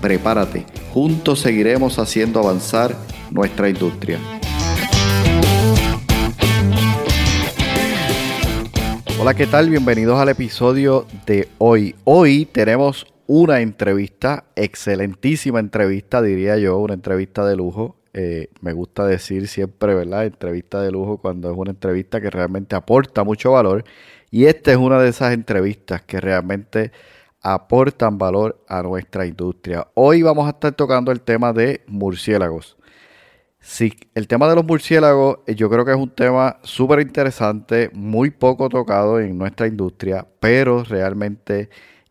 Prepárate, juntos seguiremos haciendo avanzar nuestra industria. Hola, ¿qué tal? Bienvenidos al episodio de hoy. Hoy tenemos una entrevista, excelentísima entrevista, diría yo, una entrevista de lujo. Eh, me gusta decir siempre, ¿verdad? Entrevista de lujo cuando es una entrevista que realmente aporta mucho valor. Y esta es una de esas entrevistas que realmente aportan valor a nuestra industria. Hoy vamos a estar tocando el tema de murciélagos. Sí, el tema de los murciélagos eh, yo creo que es un tema súper interesante, muy poco tocado en nuestra industria, pero realmente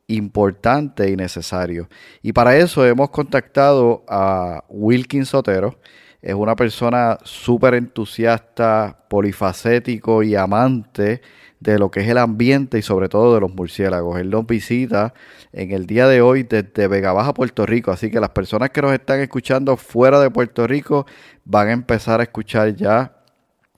importante y necesario. Y para eso hemos contactado a Wilkin Sotero. Es una persona súper entusiasta, polifacético y amante de lo que es el ambiente y sobre todo de los murciélagos. Él nos visita en el día de hoy desde Vega Baja, Puerto Rico. Así que las personas que nos están escuchando fuera de Puerto Rico van a empezar a escuchar ya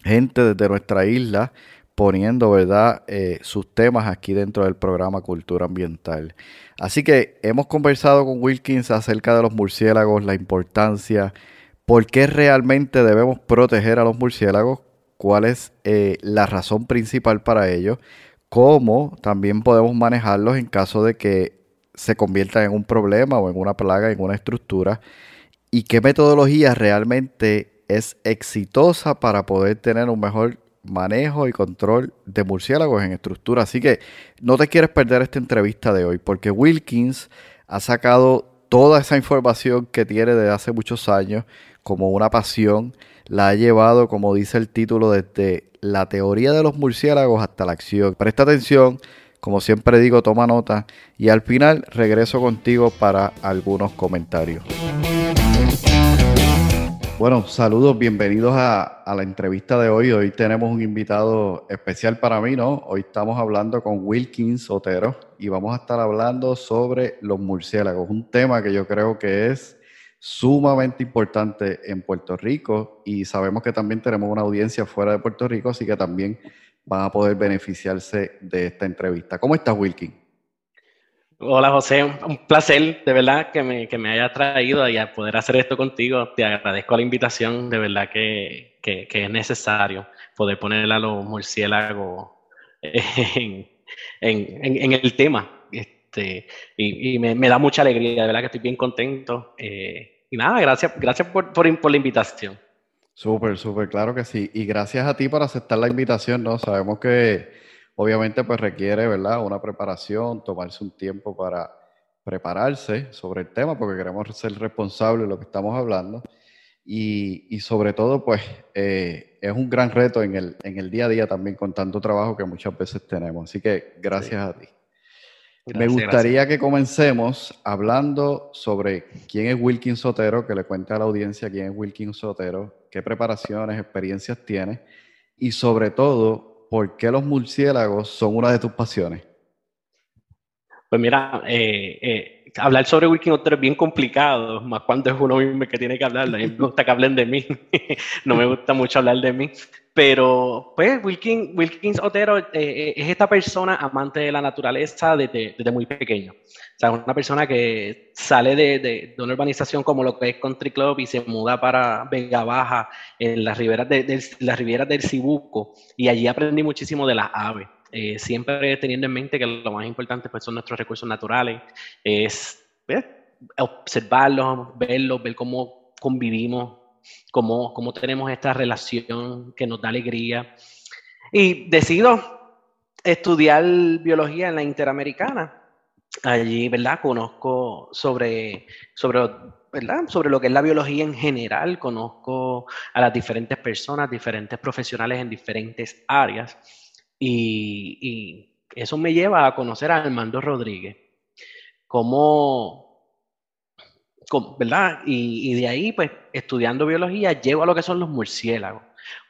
gente desde nuestra isla poniendo, ¿verdad?, eh, sus temas aquí dentro del programa Cultura Ambiental. Así que hemos conversado con Wilkins acerca de los murciélagos, la importancia, por qué realmente debemos proteger a los murciélagos, cuál es eh, la razón principal para ello, cómo también podemos manejarlos en caso de que se conviertan en un problema o en una plaga, en una estructura, y qué metodología realmente es exitosa para poder tener un mejor manejo y control de murciélagos en estructura. Así que no te quieres perder esta entrevista de hoy, porque Wilkins ha sacado toda esa información que tiene desde hace muchos años como una pasión la ha llevado, como dice el título, desde la teoría de los murciélagos hasta la acción. Presta atención, como siempre digo, toma nota y al final regreso contigo para algunos comentarios. Bueno, saludos, bienvenidos a, la entrevista de hoy. Hoy tenemos un invitado especial para mí, ¿no? Hoy estamos hablando con Wilkins Otero y vamos a estar hablando sobre los murciélagos, un tema que yo creo que es sumamente importante en Puerto Rico y sabemos que también tenemos una audiencia fuera de Puerto Rico, así que también van a poder beneficiarse de esta entrevista. ¿Cómo estás, Wilkin? Hola, José. Un placer, de verdad, que me, que me haya traído y a poder hacer esto contigo. Te agradezco la invitación, de verdad que, que, es necesario poder poner a los murciélagos en, en, el tema. Este, y, me, da mucha alegría, de verdad que estoy bien contento. Eh, y nada, gracias, gracias por, por, por la invitación. Súper, súper, claro que sí. Y gracias a ti por aceptar la invitación, ¿no? Sabemos que obviamente pues requiere, ¿verdad? Una preparación, tomarse un tiempo para prepararse sobre el tema, porque queremos ser responsables de lo que estamos hablando. Y, y sobre todo, pues, eh, es un gran reto en el, en el día a día también con tanto trabajo que muchas veces tenemos. Así que gracias sí. a ti. Me gustaría gracias. que comencemos hablando sobre quién es Wilkin Sotero, que le cuente a la audiencia quién es Wilkin Sotero, qué preparaciones, experiencias tiene y sobre todo, por qué los murciélagos son una de tus pasiones. Pues mira, eh, eh, hablar sobre Wilkin Sotero es bien complicado, más cuando es uno mismo que tiene que hablar. A mí me gusta que hablen de mí, no me gusta mucho hablar de mí, pero, pues, Wilkins, Otero eh, es esta persona amante de la naturaleza desde, desde, muy pequeño. O sea, una persona que sale de, una urbanización como lo que es Country Club y se muda para Vega Baja, en las riberas, de, de las riberas del Cibuco, y allí aprendí muchísimo de las aves. Eh, siempre teniendo en mente que lo más importante pues, son nuestros recursos naturales, es ¿ves? observarlos, verlos, ver cómo convivimos cómo, cómo tenemos esta relación que nos da alegría. Y decido estudiar biología en la Interamericana. Allí, ¿verdad? Conozco sobre, sobre, ¿verdad? sobre lo que es la biología en general, conozco a las diferentes personas, diferentes profesionales en diferentes áreas. Y, y eso me lleva a conocer a Armando Rodríguez. Cómo ¿verdad? Y, de ahí, pues, estudiando biología, llego a lo que son los murciélagos.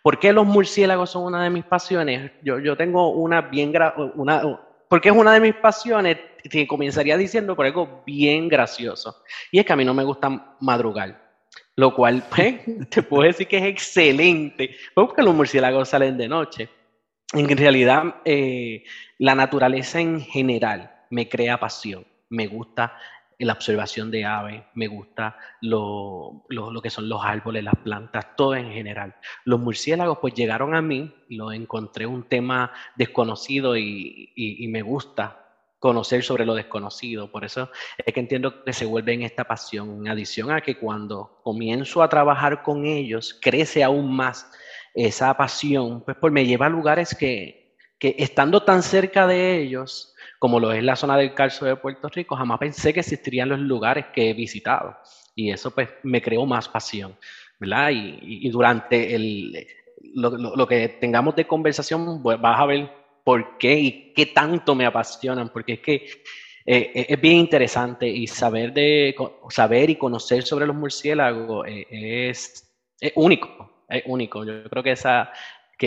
¿Por qué los murciélagos son una de mis pasiones? Yo, yo tengo una bien, una, porque es una de mis pasiones, que comenzaría diciendo por algo bien gracioso. Y es que a mí no me gusta madrugar. Lo cual, pues, te puedo decir que es excelente, porque los murciélagos salen de noche. En realidad, eh, la naturaleza en general me crea pasión. Me gusta la observación de aves, me gusta lo, que son los árboles, las plantas, todo en general. Los murciélagos pues llegaron a mí, lo encontré un tema desconocido y, me gusta conocer sobre lo desconocido. Por eso es que entiendo que se vuelve en esta pasión, en adición a que cuando comienzo a trabajar con ellos, crece aún más esa pasión, pues, pues me lleva a lugares que, que estando tan cerca de ellos, como lo es la zona del calcio de Puerto Rico, jamás pensé que existirían los lugares que he visitado. Y eso pues me creó más pasión, ¿verdad? Y, durante el, lo, que tengamos de conversación pues, vas a ver por qué y qué tanto me apasionan, porque es que eh, eh, es bien interesante y saber, de, saber y conocer sobre los murciélagos eh, es, es único, es único. Yo creo que esa,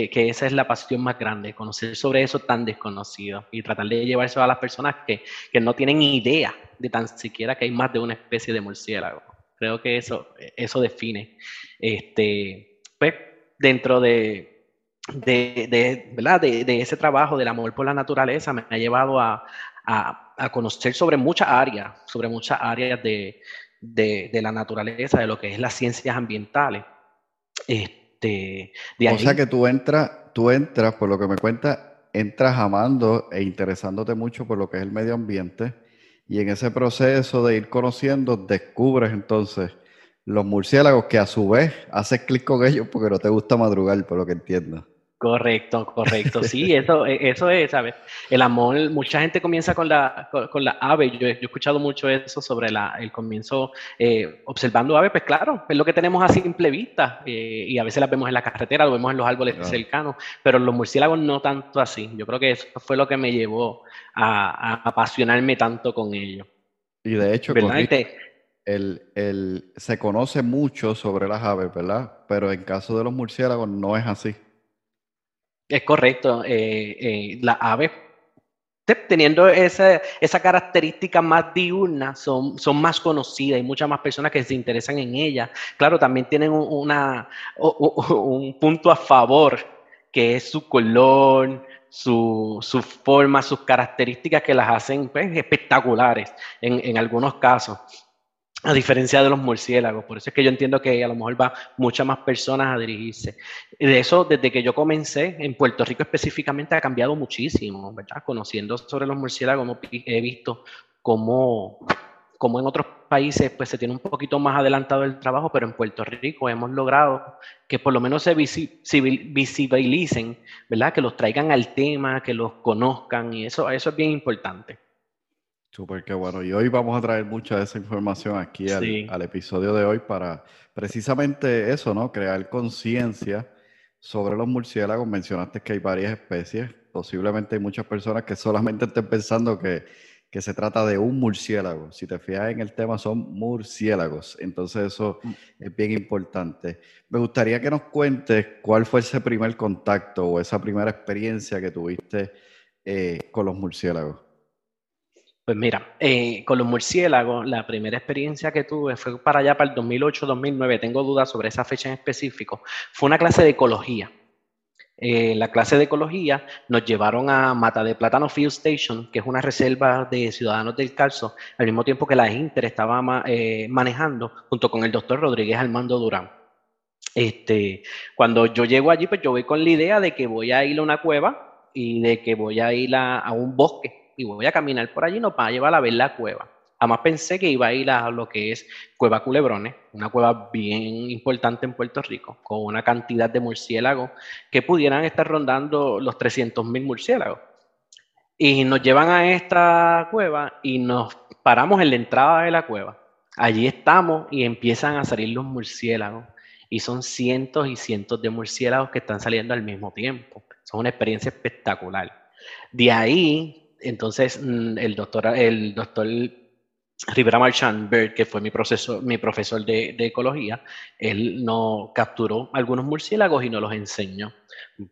que, esa es la pasión más grande, conocer sobre eso tan desconocido y tratar de llevarse a las personas que, que no tienen idea de tan siquiera que hay más de una especie de murciélago. Creo que eso, eso define. Este, pues, dentro de, de, de, ¿verdad? De, de, ese trabajo del amor por la naturaleza me ha llevado a, a, a conocer sobre muchas áreas, sobre muchas áreas de, de, la naturaleza, de lo que es las ciencias ambientales. Este, o sea que tú entras, tú entras, por lo que me cuentas, entras amando e interesándote mucho por lo que es el medio ambiente y en ese proceso de ir conociendo descubres entonces los murciélagos que a su vez haces clic con ellos porque no te gusta madrugar, por lo que entiendo. Correcto, correcto. Sí, eso, e, eso es, ¿sabes? El amor, mucha gente comienza con la, con, la ave. Yo, he escuchado mucho eso sobre la, el comienzo eh, observando ave, pues claro, es lo que tenemos a simple vista eh, y a veces las vemos en la carretera, lo vemos en los árboles cercanos, pero los murciélagos no tanto así. Yo creo que eso fue lo que me llevó a, apasionarme tanto con ellos. Y de hecho, el, el, se conoce mucho sobre las aves, ¿verdad? Pero en caso de los murciélagos no es así. Es correcto. Eh, eh, las aves, teniendo esa, esa característica más diurna, son, son más conocidas. Hay muchas más personas que se interesan en ellas. Claro, también tienen una, un punto a favor, que es su color, su, su, forma, sus características que las hacen pues, espectaculares en, en, algunos casos a diferencia de los murciélagos. Por eso es que yo entiendo que a lo mejor va muchas más personas a dirigirse. De eso, desde que yo comencé, en Puerto Rico específicamente, ha cambiado muchísimo, ¿verdad? Conociendo sobre los murciélagos, he visto cómo, cómo en otros países pues se tiene un poquito más adelantado el trabajo, pero en Puerto Rico hemos logrado que por lo menos se visibilicen, ¿verdad? Que los traigan al tema, que los conozcan y eso, eso es bien importante. Súper, qué bueno. Y hoy vamos a traer mucha de esa información aquí al, episodio de hoy para precisamente eso, ¿no? Crear conciencia sobre los murciélagos. Mencionaste que hay varias especies. Posiblemente hay muchas personas que solamente estén pensando que, que se trata de un murciélago. Si te fijas en el tema, son murciélagos. Entonces eso mm. es bien importante. Me gustaría que nos cuentes cuál fue ese primer contacto o esa primera experiencia que tuviste eh, con los murciélagos. Pues mira, eh, con los murciélagos, la primera experiencia que tuve fue para allá, para el 2008-2009, tengo dudas sobre esa fecha en específico, fue una clase de ecología. Eh, la clase de ecología nos llevaron a Mata de Plátano Field Station, que es una reserva de ciudadanos del Calzo, al mismo tiempo que la Inter estaba eh, manejando, junto con el doctor Rodríguez Armando Durán. Este, cuando yo llego allí, pues yo voy con la idea de que voy a ir a una cueva y de que voy a ir a un bosque y voy a caminar por allí, no para llevar a ver la cueva. Además pensé que iba a ir a lo que es Cueva Culebrones, una cueva bien importante en Puerto Rico, con una cantidad de murciélagos que pudieran estar rondando los 300.000 murciélagos. Y nos llevan a esta cueva y nos paramos en la entrada de la cueva. Allí estamos y empiezan a salir los murciélagos. Y son cientos y cientos de murciélagos que están saliendo al mismo tiempo. Son una experiencia espectacular. De ahí entonces, mm, el doctor, el doctor Rivera Marchand Bird, que fue mi, profesor, mi profesor de, ecología, él no capturó algunos murciélagos y nos los enseñó.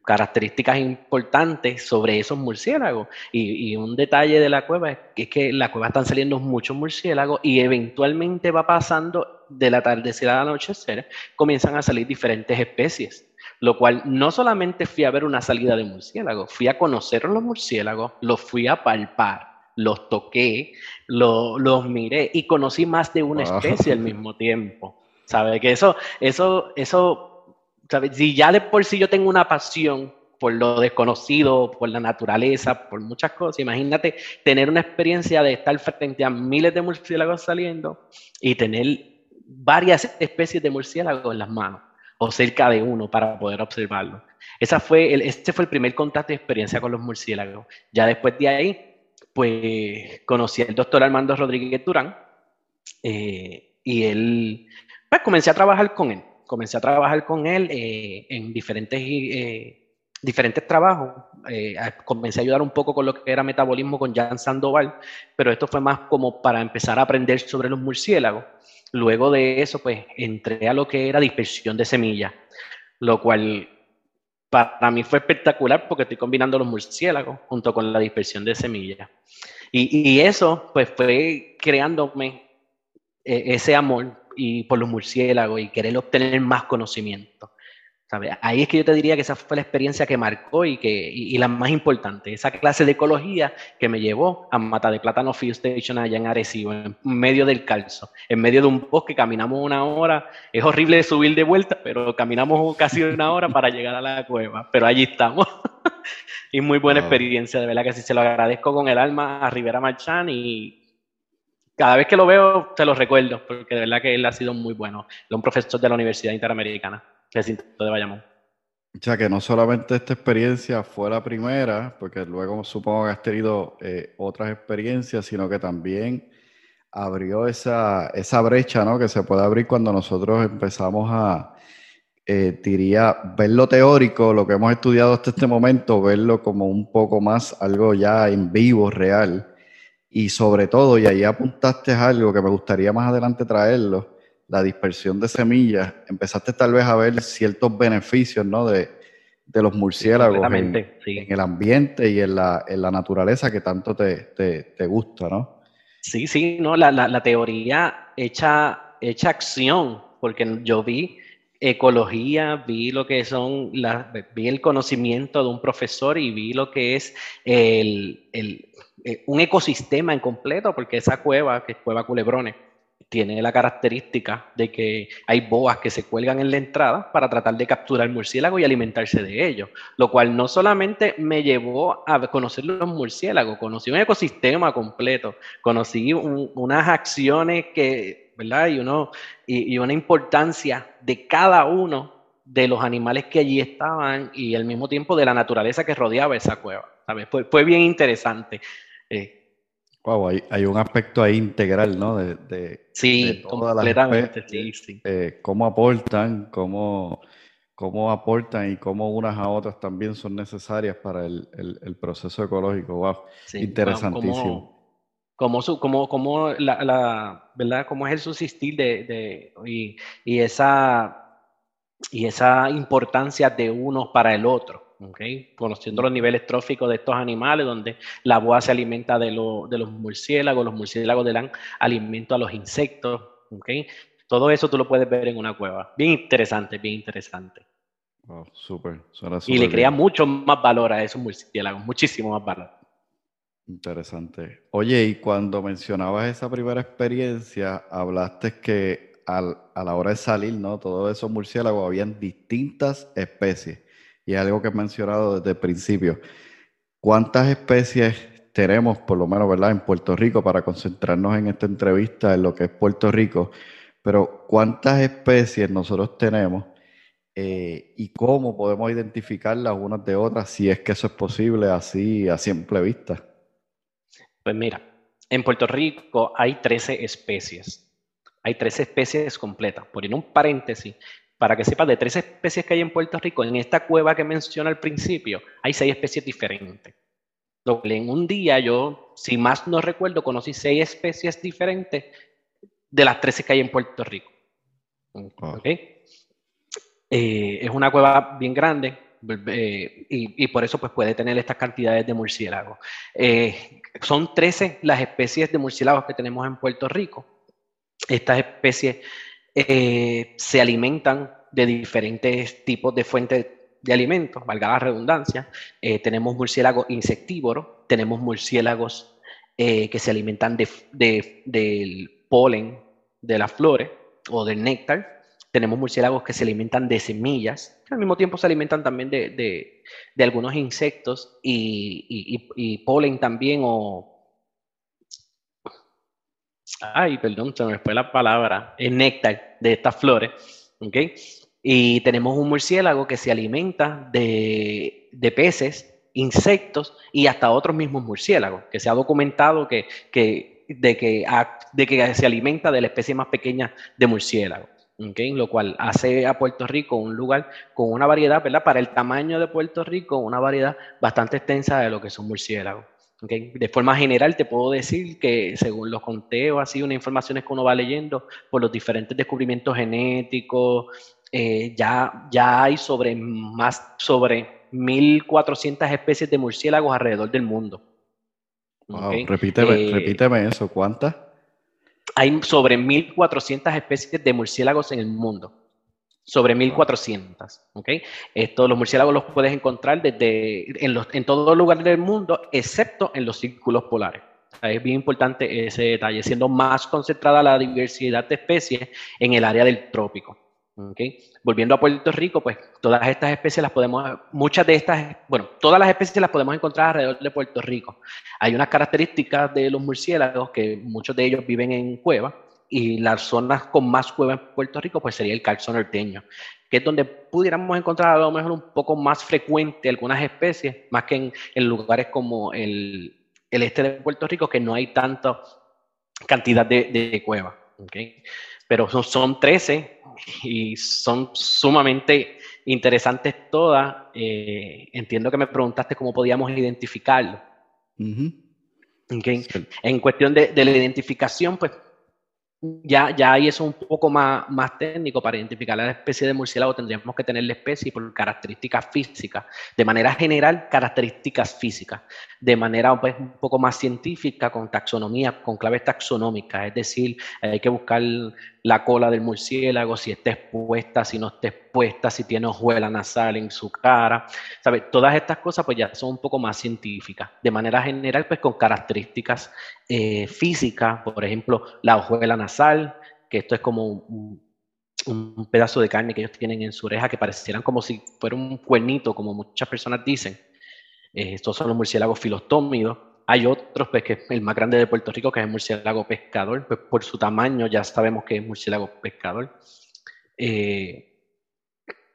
Características importantes sobre esos murciélagos. Y, un detalle de la cueva es que, en la cueva están saliendo muchos murciélagos y eventualmente va pasando del atardecer al anochecer, comienzan a salir diferentes especies lo cual no solamente fui a ver una salida de murciélagos, fui a conocer los murciélagos, los fui a palpar, los toqué, los miré y conocí más de una especie al mismo tiempo. ¿Sabe? Que eso, eso, eso, ¿sabe? Si ya de por sí yo tengo una pasión por lo desconocido, por la naturaleza, por muchas cosas, imagínate tener una experiencia de estar frente a miles de murciélagos saliendo y tener varias especies de murciélagos en las manos o cerca de uno para poder observarlo. Esa fue este fue el primer contacto de experiencia con los murciélagos. Ya después de ahí, pues conocí al doctor Armando Rodríguez Durán eh, y él, pues comencé a trabajar con él. Comencé a trabajar con él eh, en diferentes, eh, diferentes trabajos. comencé a ayudar un poco con lo que era metabolismo con Jan Sandoval, pero esto fue más como para empezar a aprender sobre los murciélagos. Luego de eso, pues entré a lo que era dispersión de semillas, lo cual para mí fue espectacular porque estoy combinando los murciélagos junto con la dispersión de semillas. Y, eso pues fue creándome eh, ese amor y por los murciélagos y querer obtener más conocimiento. Ahí es que yo te diría que esa fue la experiencia que marcó y, que, y, la más importante, esa clase de ecología que me llevó a Mata de Plátano Field Station allá en Arecibo, en medio del calzo, en medio de un bosque, caminamos una hora, es horrible subir de vuelta, pero caminamos casi una hora para llegar a la cueva, pero allí estamos. y muy buena experiencia, de verdad que sí se lo agradezco con el alma a Rivera Marchán y cada vez que lo veo te lo recuerdo, porque de verdad que él ha sido muy bueno, un profesor de la Universidad Interamericana de Bayamón. O sea, que no solamente esta experiencia fue la primera, porque luego supongo que has tenido eh, otras experiencias, sino que también abrió esa, esa brecha, ¿no? Que se puede abrir cuando nosotros empezamos a, eh, diría, ver lo teórico, lo que hemos estudiado hasta este momento, verlo como un poco más algo ya en vivo, real. Y sobre todo, y ahí apuntaste algo que me gustaría más adelante traerlo, la dispersión de semillas, empezaste tal vez a ver ciertos beneficios ¿no? de, los murciélagos en, el ambiente y en la, en la naturaleza que tanto te, te, gusta, ¿no? Sí, sí, no, la, la, teoría hecha, hecha acción, porque yo vi ecología, vi lo que son, la, vi el conocimiento de un profesor y vi lo que es el, el, eh, un ecosistema en completo, porque esa cueva, que es Cueva Culebrones, tiene la característica de que hay boas que se cuelgan en la entrada para tratar de capturar murciélagos y alimentarse de ellos, lo cual no solamente me llevó a conocer los murciélagos, conocí un ecosistema completo, conocí unas acciones que, ¿verdad? Y, uno, y, una importancia de cada uno de los animales que allí estaban y al mismo tiempo de la naturaleza que rodeaba esa cueva. ¿sabes? Fue, fue bien interesante. Eh, Wow, hay, un aspecto ahí integral, ¿no? De, sí, completamente, sí, sí. Eh, cómo aportan, cómo, cómo aportan y cómo unas a otras también son necesarias para el, proceso ecológico. Wow, interesantísimo. Como, su, como, como la, ¿verdad? Cómo es el subsistir de, de y, y, esa, y esa importancia de uno para el otro. Conociendo los niveles tróficos de estos animales, donde la boa se alimenta de, los murciélagos, los murciélagos le dan alimento a los insectos, Todo eso tú lo puedes ver en una cueva. Bien interesante, bien interesante. y le crea mucho más valor a esos murciélagos, muchísimo más valor. Interesante. Oye, y cuando mencionabas esa primera experiencia, hablaste que a la hora de salir, ¿no? Todos esos murciélagos habían distintas especies y algo que he mencionado desde el principio. ¿Cuántas especies tenemos, por lo menos, ¿verdad?, en Puerto Rico, para concentrarnos en esta entrevista en lo que es Puerto Rico, pero ¿cuántas especies nosotros tenemos eh, y cómo podemos identificarlas unas de otras, si es que eso es posible así a simple vista? Pues mira, en Puerto Rico hay 13 especies. Hay 13 especies completas. Por en un paréntesis, para que sepas, de tres especies que hay en Puerto Rico, en esta cueva que mencioné al principio, hay seis especies diferentes. En un día yo, si más no recuerdo, conocí seis especies diferentes de las 13 que hay en Puerto Rico. Eh, es una cueva bien grande eh, y, por eso pues, puede tener estas cantidades de murciélagos. Eh, son 13 las especies de murciélagos que tenemos en Puerto Rico. Estas especies se alimentan de diferentes tipos de fuentes de alimentos, valga la redundancia. tenemos murciélagos insectívoros, tenemos murciélagos que se alimentan del polen de las flores o del néctar. Tenemos murciélagos que se alimentan de semillas, al mismo tiempo se alimentan también de, algunos insectos y, polen también o... Ay, perdón, se me fue la palabra. El néctar de estas flores. ¿ok? Y tenemos un murciélago que se alimenta de, peces, insectos y hasta otros mismos murciélagos, que se ha documentado que, de, que, de que se alimenta de la especie más pequeña de murciélago lo cual hace a Puerto Rico un lugar con una variedad, ¿verdad? Para el tamaño de Puerto Rico, una variedad bastante extensa de lo que son murciélagos. De forma general, te puedo decir que según los conteos, así, unas informaciones que uno va leyendo por los diferentes descubrimientos genéticos, eh, ya, ya hay sobre más sobre 1.400 especies de murciélagos alrededor del mundo. repíteme, eh, repíteme eso, ¿cuántas? hay sobre 1.400 especies de murciélagos en el mundo. Sobre 1.400. ¿ok? Esto, los murciélagos los puedes encontrar desde, en, los, en todo lugar del mundo, excepto en los círculos polares. es bien importante ese detalle, siendo más concentrada la diversidad de especies en el área del trópico. Okay. Volviendo a Puerto Rico, pues todas estas especies las podemos, muchas de estas, bueno, todas las especies las podemos encontrar alrededor de Puerto Rico. Hay unas características de los murciélagos que muchos de ellos viven en cuevas y las zonas con más cuevas en Puerto Rico pues sería el calzo norteño, que es donde pudiéramos encontrar a lo mejor un poco más frecuente algunas especies, más que en, lugares como el, este de Puerto Rico, que no hay tanta cantidad de, de cuevas. Okay pero son, son 13 y son sumamente interesantes todas. Eh, entiendo que me preguntaste cómo podíamos identificarlo. En cuestión de, de, la identificación, pues ya, ya ahí es un poco más, más técnico. Para identificar la especie de murciélago tendríamos que tener la especie por características físicas. De manera general, características físicas. De manera pues, un poco más científica, con taxonomía, con claves taxonómicas. Es decir, hay que buscar la cola del murciélago, si está expuesta, si no está expuesta, si tiene hojuela nasal en su cara. ¿Sabe? Todas estas cosas pues ya son un poco más científicas. De manera general, pues con características eh, físicas, por ejemplo, la hojuela nasal, que esto es como un, pedazo de carne que ellos tienen en su oreja que parecieran como si fuera un cuernito, como muchas personas dicen. Eh, estos son los murciélagos filostómidos hay otros, pues, que el más grande de Puerto Rico, que es el murciélago pescador, pues por su tamaño ya sabemos que es murciélago pescador. Eh,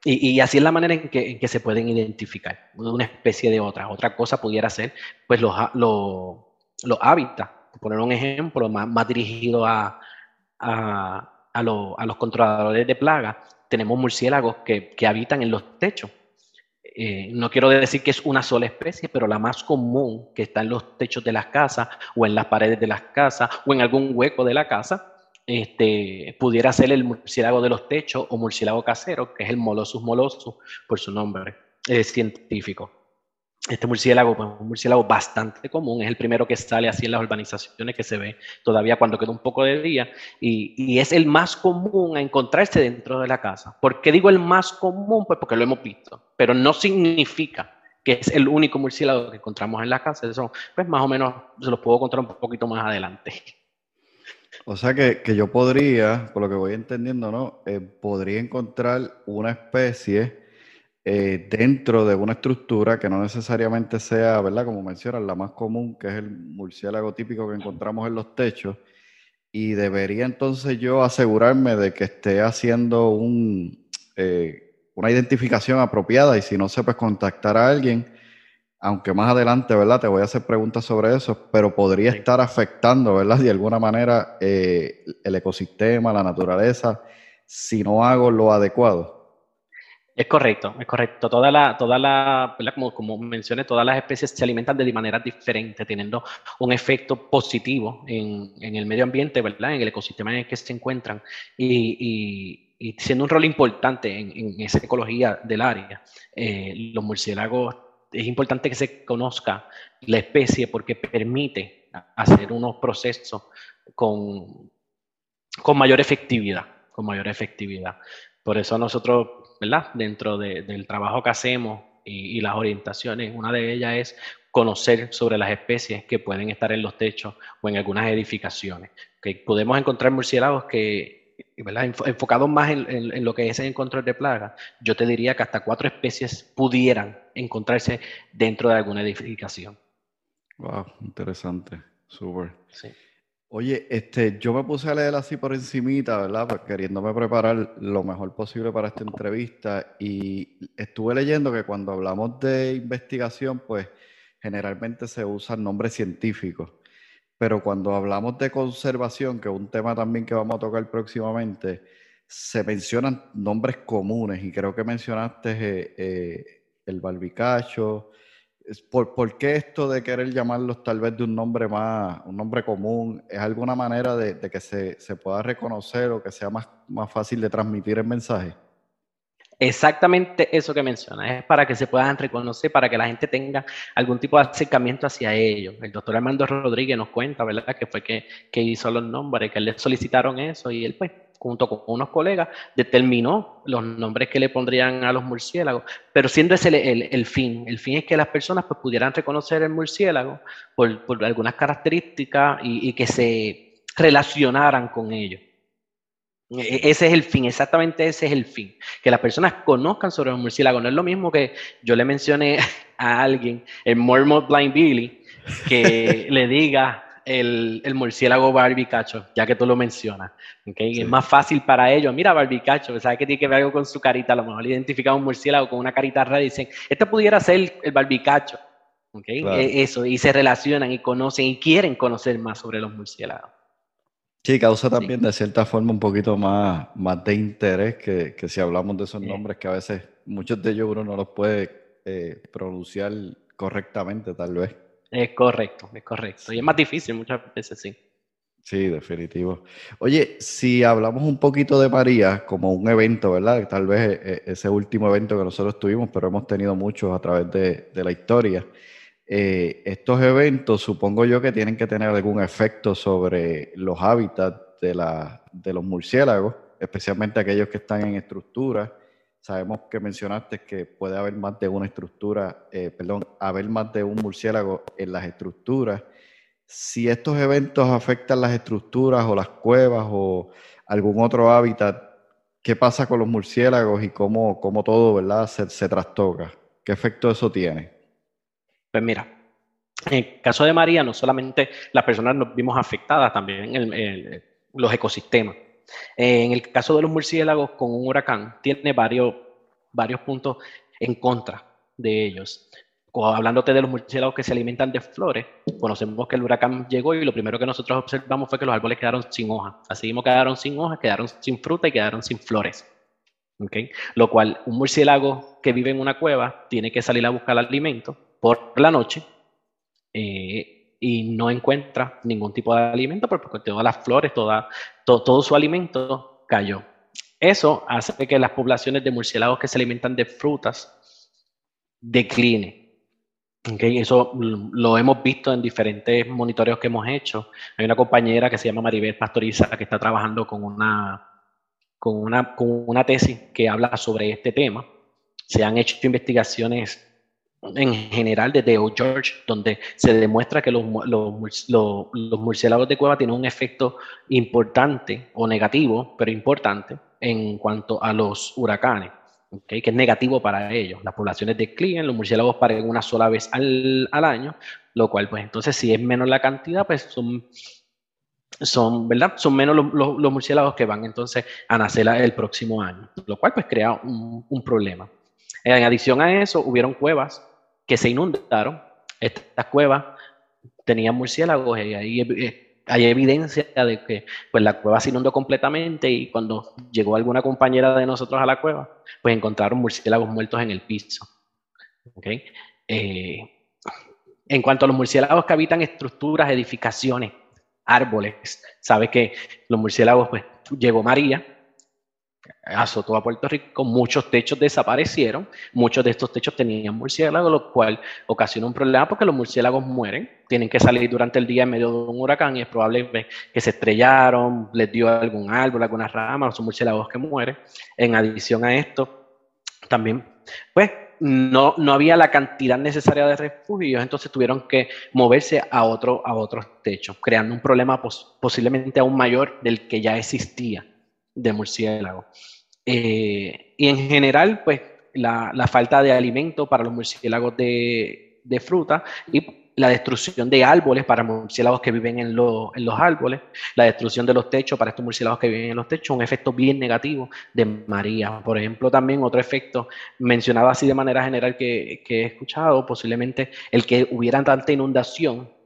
y, así es la manera en que, se pueden identificar una especie de otra. Otra cosa pudiera ser, pues, los, los, los hábitats. Poner un ejemplo más, más dirigido a, a, a, los controladores de plagas. Tenemos murciélagos que, que habitan en los techos eh, no quiero decir que es una sola especie, pero la más común que está en los techos de las casas o en las paredes de las casas o en algún hueco de la casa, este, pudiera ser el murciélago de los techos o murciélago casero, que es el Molossus molossus por su nombre científico. Este murciélago, pues, un murciélago bastante común, es el primero que sale así en las urbanizaciones que se ve todavía cuando queda un poco de día y, es el más común a encontrarse dentro de la casa. ¿Por qué digo el más común? Pues porque lo hemos visto, pero no significa que es el único murciélago que encontramos en la casa. Eso, pues más o menos se los puedo contar un poquito más adelante. O sea que, yo podría, por lo que voy entendiendo, ¿no? Eh, podría encontrar una especie eh, dentro de una estructura que no necesariamente sea, ¿verdad? Como mencionas, la más común, que es el murciélago típico que encontramos en los techos. Y debería entonces yo asegurarme de que esté haciendo un, eh, una identificación apropiada y si no sé, pues contactar a alguien, aunque más adelante, ¿verdad? Te voy a hacer preguntas sobre eso, pero podría estar afectando, ¿verdad? De alguna manera eh, el ecosistema, la naturaleza, si no hago lo adecuado. Es correcto, es correcto. Toda la, toda la, como, como mencioné, todas las especies se alimentan de manera diferente, teniendo un efecto positivo en, en el medio ambiente, ¿verdad? En el ecosistema en el que se encuentran y, y, siendo un rol importante en, en esa ecología del área. Eh, los murciélagos, es importante que se conozca la especie porque permite hacer unos procesos con, con mayor efectividad, con mayor efectividad. Por eso nosotros ¿verdad? Dentro del trabajo que hacemos y, las orientaciones, una de ellas es conocer sobre las especies que pueden estar en los techos o en algunas edificaciones. Que podemos encontrar murciélagos que, ¿verdad? enfocados más en, lo que es el control de plagas, yo te diría que hasta cuatro especies pudieran encontrarse dentro de alguna edificación. Wow, interesante, súper. Sí. Oye, este, yo me puse a leer así por encimita, ¿verdad? Pues queriéndome preparar lo mejor posible para esta entrevista y estuve leyendo que cuando hablamos de investigación, pues generalmente se usan nombres científicos, pero cuando hablamos de conservación, que es un tema también que vamos a tocar próximamente, se mencionan nombres comunes y creo que mencionaste eh, eh, el barbicacho, ¿Por, ¿Por, qué esto de querer llamarlos tal vez de un nombre más, un nombre común? ¿Es alguna manera de, que se, se, pueda reconocer o que sea más, más fácil de transmitir el mensaje? Exactamente eso que mencionas, es para que se puedan reconocer, para que la gente tenga algún tipo de acercamiento hacia ellos. El doctor Armando Rodríguez nos cuenta, ¿verdad?, que fue que, que hizo los nombres, que le solicitaron eso y él, pues, junto con unos colegas, determinó los nombres que le pondrían a los murciélagos, pero siendo ese el, el, fin. El fin es que las personas pues, pudieran reconocer el murciélago por, por algunas características y, y, que se relacionaran con ellos. E, ese es el fin, exactamente ese es el fin. Que las personas conozcan sobre los murciélagos. No es lo mismo que yo le mencione a alguien, el Mormont Blind Billy, que le diga el, el murciélago barbicacho, ya que tú lo mencionas. ¿okay? Es más fácil para ellos. Mira, barbicacho, ¿sabes que tiene que ver algo con su carita? A lo mejor identifican un murciélago con una carita rara y dicen, este pudiera ser el barbicacho. ¿okay? E, eso, y se relacionan y conocen y quieren conocer más sobre los murciélagos. Sí, causa también de cierta forma un poquito más, más de interés que, que si hablamos de esos nombres que a veces muchos de ellos uno no los puede eh, pronunciar correctamente, tal vez. Es correcto, es correcto. Y es más difícil muchas veces, sí. Sí, definitivo. Oye, si hablamos un poquito de María como un evento, ¿verdad? Tal vez eh, eh, ese último evento que nosotros tuvimos, pero hemos tenido muchos a través de, la historia. Eh, estos eventos supongo yo que tienen que tener algún efecto sobre los hábitats de, la, de los murciélagos, especialmente aquellos que están en estructuras Sabemos que mencionaste que puede haber más de una estructura, eh, perdón, haber más de un murciélago en las estructuras. Si estos eventos afectan las estructuras o las cuevas o algún otro hábitat, ¿qué pasa con los murciélagos y cómo, cómo todo ¿verdad? Se, se trastoca? ¿Qué efecto eso tiene? Pues mira, en el caso de María, no solamente las personas nos vimos afectadas, también los ecosistemas. Eh, en el caso de los murciélagos con un huracán, tiene varios, varios puntos en contra de ellos. Hablándote de los murciélagos que se alimentan de flores, conocemos que el huracán llegó y lo primero que nosotros observamos fue que los árboles quedaron sin hojas. Así mismo quedaron sin hojas, quedaron sin fruta y quedaron sin flores. ¿Okay? Lo cual, un murciélago que vive en una cueva tiene que salir a buscar alimento por la noche eh, y no encuentra ningún tipo de alimento porque todas las flores, toda, todo su alimento cayó. Eso hace que las poblaciones de murciélagos que se alimentan de frutas decline. Okay, eso lo hemos visto en diferentes monitoreos que hemos hecho. Hay una compañera que se llama Maribel Pastoriza que está trabajando con una, con una, con una tesis que habla sobre este tema. Se han hecho investigaciones en general desde O. George, donde se demuestra que los, los, los, murciélagos de cueva tienen un efecto importante o negativo, pero importante en cuanto a los huracanes, que es negativo para ellos. Las poblaciones declinan, los murciélagos paren una sola vez al, al, año, lo cual, pues entonces, si es menos la cantidad, pues son, son, ¿verdad? son menos los, murciélagos que van entonces a nacer el próximo año, lo cual pues crea un problema. En adición a eso, hubieron cuevas que se inundaron. Estas cuevas tenían murciélagos y ahí eh, hay evidencia de que pues, la cueva se inundó completamente y cuando llegó alguna compañera de nosotros a la cueva, pues encontraron murciélagos muertos en el piso. ¿Okay? Eh, en cuanto a los murciélagos que habitan estructuras, edificaciones, árboles, sabe que los murciélagos, pues llegó María, azotó a Puerto Rico, muchos techos desaparecieron, muchos de estos techos tenían murciélagos, lo cual ocasiona un problema porque los murciélagos mueren, tienen que salir durante el día en medio de un huracán y es probable que se estrellaron, les dio algún árbol, alguna rama, son murciélagos que mueren. En adición a esto, también, pues no, no había la cantidad necesaria de refugios, entonces tuvieron que moverse a, otro, a otros techos, creando un problema posiblemente aún mayor del que ya existía de murciélago. Eh, y en general, pues la, la, falta de alimento para los murciélagos de, de, fruta y la destrucción de árboles para murciélagos que viven en, en, los árboles, la destrucción de los techos para estos murciélagos que viven en los techos, un efecto bien negativo de María. Por ejemplo, también otro efecto mencionado así de manera general que, que he escuchado, posiblemente el que hubiera tanta inundación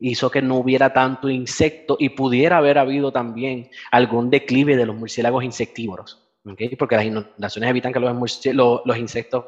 hizo que no hubiera tanto insecto y pudiera haber habido también algún declive de los murciélagos insectívoros, porque las inundaciones evitan que los, insectos,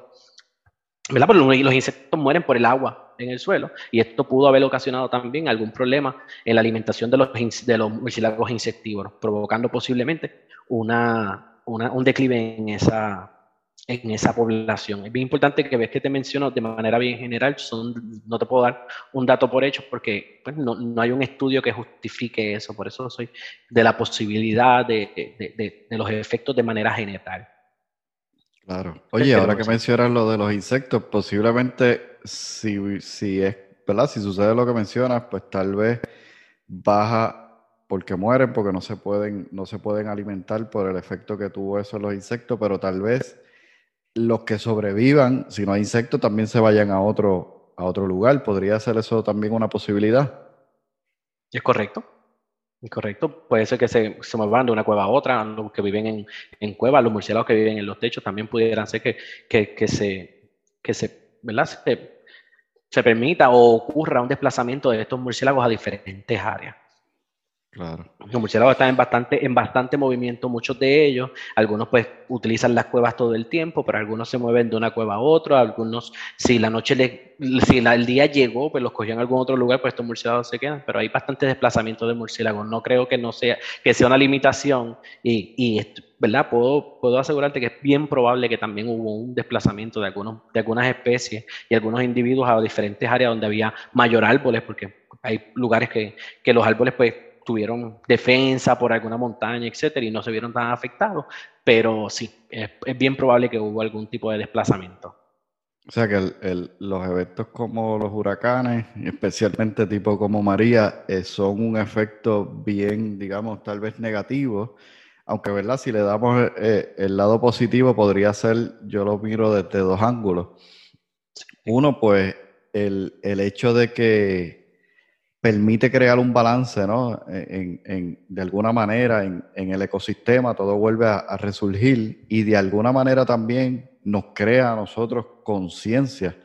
¿verdad? Los insectos mueren por el agua en el suelo y esto pudo haber ocasionado también algún problema en la alimentación de los, de los murciélagos insectívoros, provocando posiblemente una, un declive en esa, en esa población. Es bien importante que ves que te menciono de manera bien general, son, no te puedo dar un dato por hecho porque pues, no, no, hay un estudio que justifique eso, por eso soy de la posibilidad de, de, de, los efectos de manera general. Claro. Oye, ahora que mencionas lo de los insectos, posiblemente si, si es, ¿verdad? Si sucede lo que mencionas, pues tal vez baja porque mueren, porque no se pueden, no se pueden alimentar por el efecto que tuvo eso en los insectos, pero tal vez los que sobrevivan, si no hay insectos, también se vayan a otro, a otro lugar. ¿Podría ser eso también una posibilidad? Es correcto. Es correcto. Puede ser que se, se muevan de una cueva a otra. Los que viven en, en, cuevas, los murciélagos que viven en los techos, también pudieran ser que, que, se, que se, ¿verdad? Se, se permita o ocurra un desplazamiento de estos murciélagos a diferentes áreas. Claro. Los murciélagos están en bastante, en bastante movimiento, muchos de ellos. Algunos pues utilizan las cuevas todo el tiempo, pero algunos se mueven de una cueva a otra. Algunos, si la noche, le, si el día llegó, pues los cogían en algún otro lugar, pues estos murciélagos se quedan. Pero hay bastante desplazamiento de murciélagos. No creo que no sea, que sea una limitación. Y, y ¿verdad? Puedo, puedo asegurarte que es bien probable que también hubo un desplazamiento de, algunos, de algunas especies y algunos individuos a diferentes áreas donde había mayor árboles, porque hay lugares que, que los árboles pues tuvieron defensa por alguna montaña, etcétera, y no se vieron tan afectados, pero sí, es, bien probable que hubo algún tipo de desplazamiento. O sea que los eventos como los huracanes, especialmente tipo como María, eh, son un efecto bien, digamos, tal vez negativo, aunque, ¿verdad? Si le damos eh, el lado positivo, podría ser, yo lo miro desde dos ángulos. Uno, pues, el, el hecho de que permite crear un balance, ¿no? En, de alguna manera en, el ecosistema, todo vuelve a, resurgir y de alguna manera también nos crea a nosotros conciencia,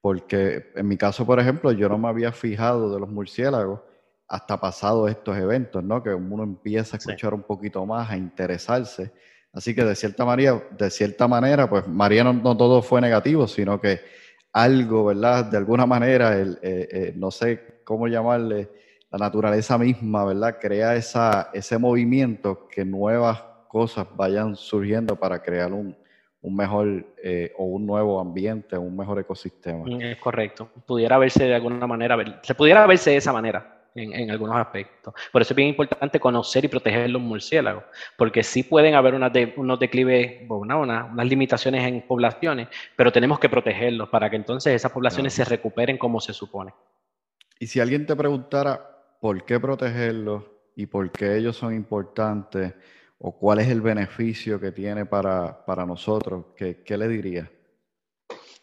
porque en mi caso, por ejemplo, yo no me había fijado de los murciélagos hasta pasado estos eventos, ¿no? Que uno empieza a escuchar un poquito más, a interesarse. Así que de cierta manera, de cierta manera pues María no, no todo fue negativo, sino que algo, ¿verdad? De alguna manera, el, eh, eh, no sé cómo llamarle, la naturaleza misma, ¿verdad? Crea esa, ese movimiento que nuevas cosas vayan surgiendo para crear un, un mejor eh, o un nuevo ambiente, un mejor ecosistema. Mm, es correcto. Pudiera verse de alguna manera, se pudiera verse de esa manera. En, en, algunos aspectos. Por eso es bien importante conocer y proteger los murciélagos, porque sí pueden haber unas de, unos declives, una, unas limitaciones en poblaciones, pero tenemos que protegerlos para que entonces esas poblaciones se recuperen como se supone. Y si alguien te preguntara por qué protegerlos y por qué ellos son importantes o cuál es el beneficio que tiene para, nosotros, ¿qué, ¿qué, le dirías?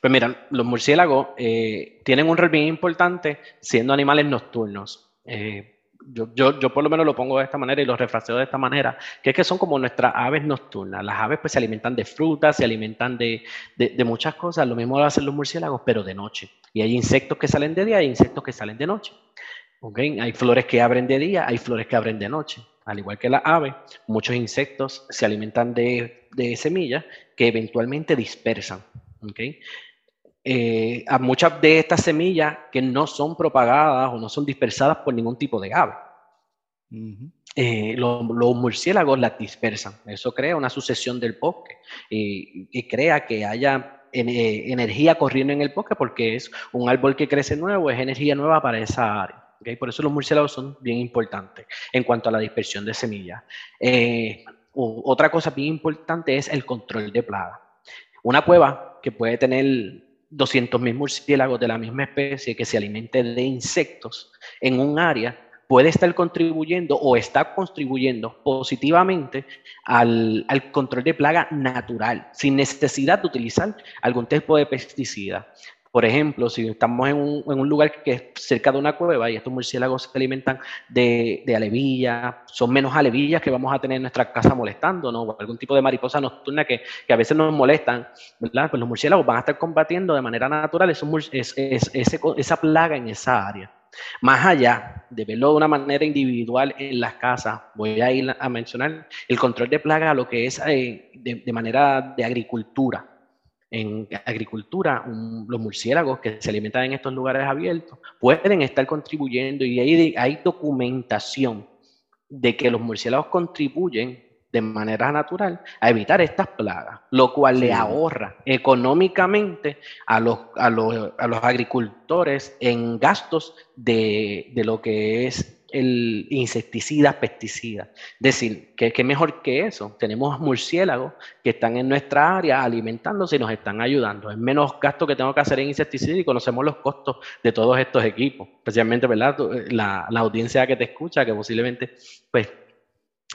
Pues mira, los murciélagos eh, tienen un rol bien importante siendo animales nocturnos. Eh, yo, yo, yo, por lo menos lo pongo de esta manera y lo refraseo de esta manera, que es que son como nuestras aves nocturnas. Las aves pues se alimentan de frutas, se alimentan de, de, de muchas cosas, lo mismo lo hacen los murciélagos, pero de noche. Y hay insectos que salen de día y insectos que salen de noche. Hay flores que abren de día, hay flores que abren de noche. Al igual que las aves, muchos insectos se alimentan de, semillas que eventualmente dispersan. Eh, a muchas de estas semillas que no son propagadas o no son dispersadas por ningún tipo de ave. Eh, los, murciélagos las dispersan. Eso crea una sucesión del bosque y, crea que haya eh, energía corriendo en el bosque porque es un árbol que crece nuevo, es energía nueva para esa área. Por eso los murciélagos son bien importantes en cuanto a la dispersión de semillas. Eh, otra cosa bien importante es el control de plaga. Una cueva que puede tener 200.000 murciélagos de la misma especie que se alimente de insectos en un área puede estar contribuyendo o está contribuyendo positivamente al, al, control de plaga natural, sin necesidad de utilizar algún tipo de pesticida. Por ejemplo, si estamos en un, en un, lugar que es cerca de una cueva y estos murciélagos se alimentan de, alevillas, son menos alevillas que vamos a tener en nuestra casa molestándonos, o algún tipo de mariposa nocturna que, a veces nos molestan, ¿verdad? Pues los murciélagos van a estar combatiendo de manera natural es, es, esa plaga en esa área. Más allá de verlo de una manera individual en las casas, voy a ir a mencionar el control de plaga, lo que es eh, de manera de agricultura en agricultura, los murciélagos que se alimentan en estos lugares abiertos pueden estar contribuyendo y hay, hay documentación de que los murciélagos contribuyen de manera natural a evitar estas plagas, lo cual le ahorra económicamente a los, a los, a los agricultores en gastos de, de lo que es el insecticida, pesticida. Es decir, que, que mejor que eso. Tenemos murciélagos que están en nuestra área alimentándose y nos están ayudando. Es menos gasto que tengo que hacer en insecticida y conocemos los costos de todos estos equipos. Especialmente, ¿verdad? La, la audiencia que te escucha, que posiblemente pues,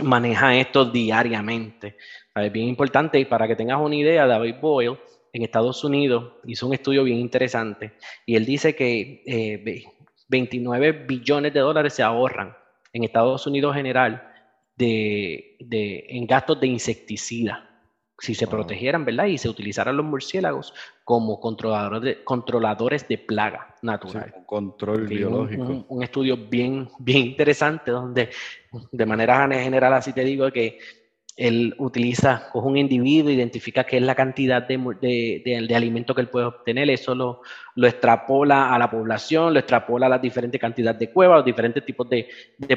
maneja esto diariamente. Es bien importante y para que tengas una idea, David Boyle en Estados Unidos hizo un estudio bien interesante y él dice que eh, 29 billones de dólares se ahorran en Estados Unidos general de, en gastos de insecticida. Si se protegieran, ¿verdad? Y se utilizaran los murciélagos como controladores de, controladores de plaga natural. un control biológico. Un, estudio bien, bien interesante donde, de manera general, así te digo, que él utiliza, coge un individuo, identifica qué es la cantidad de, de, alimento que él puede obtener, eso lo, lo, extrapola a la población, lo extrapola a las diferentes cantidades de cuevas, los diferentes tipos de,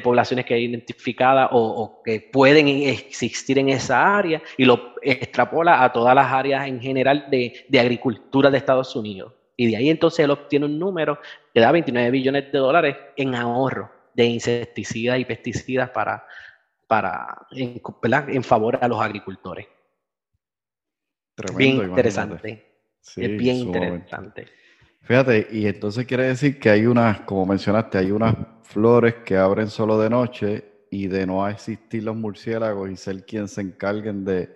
poblaciones que hay identificadas o, o, que pueden existir en esa área y lo extrapola a todas las áreas en general de, agricultura de Estados Unidos. Y de ahí entonces él obtiene un número que da 29 billones de dólares en ahorro de insecticidas y pesticidas para para, en, en favor a los agricultores. bien interesante. es bien interesante. Fíjate, y entonces quiere decir que hay unas, como mencionaste, hay unas flores que abren solo de noche y de no existir los murciélagos y ser quien se encarguen de,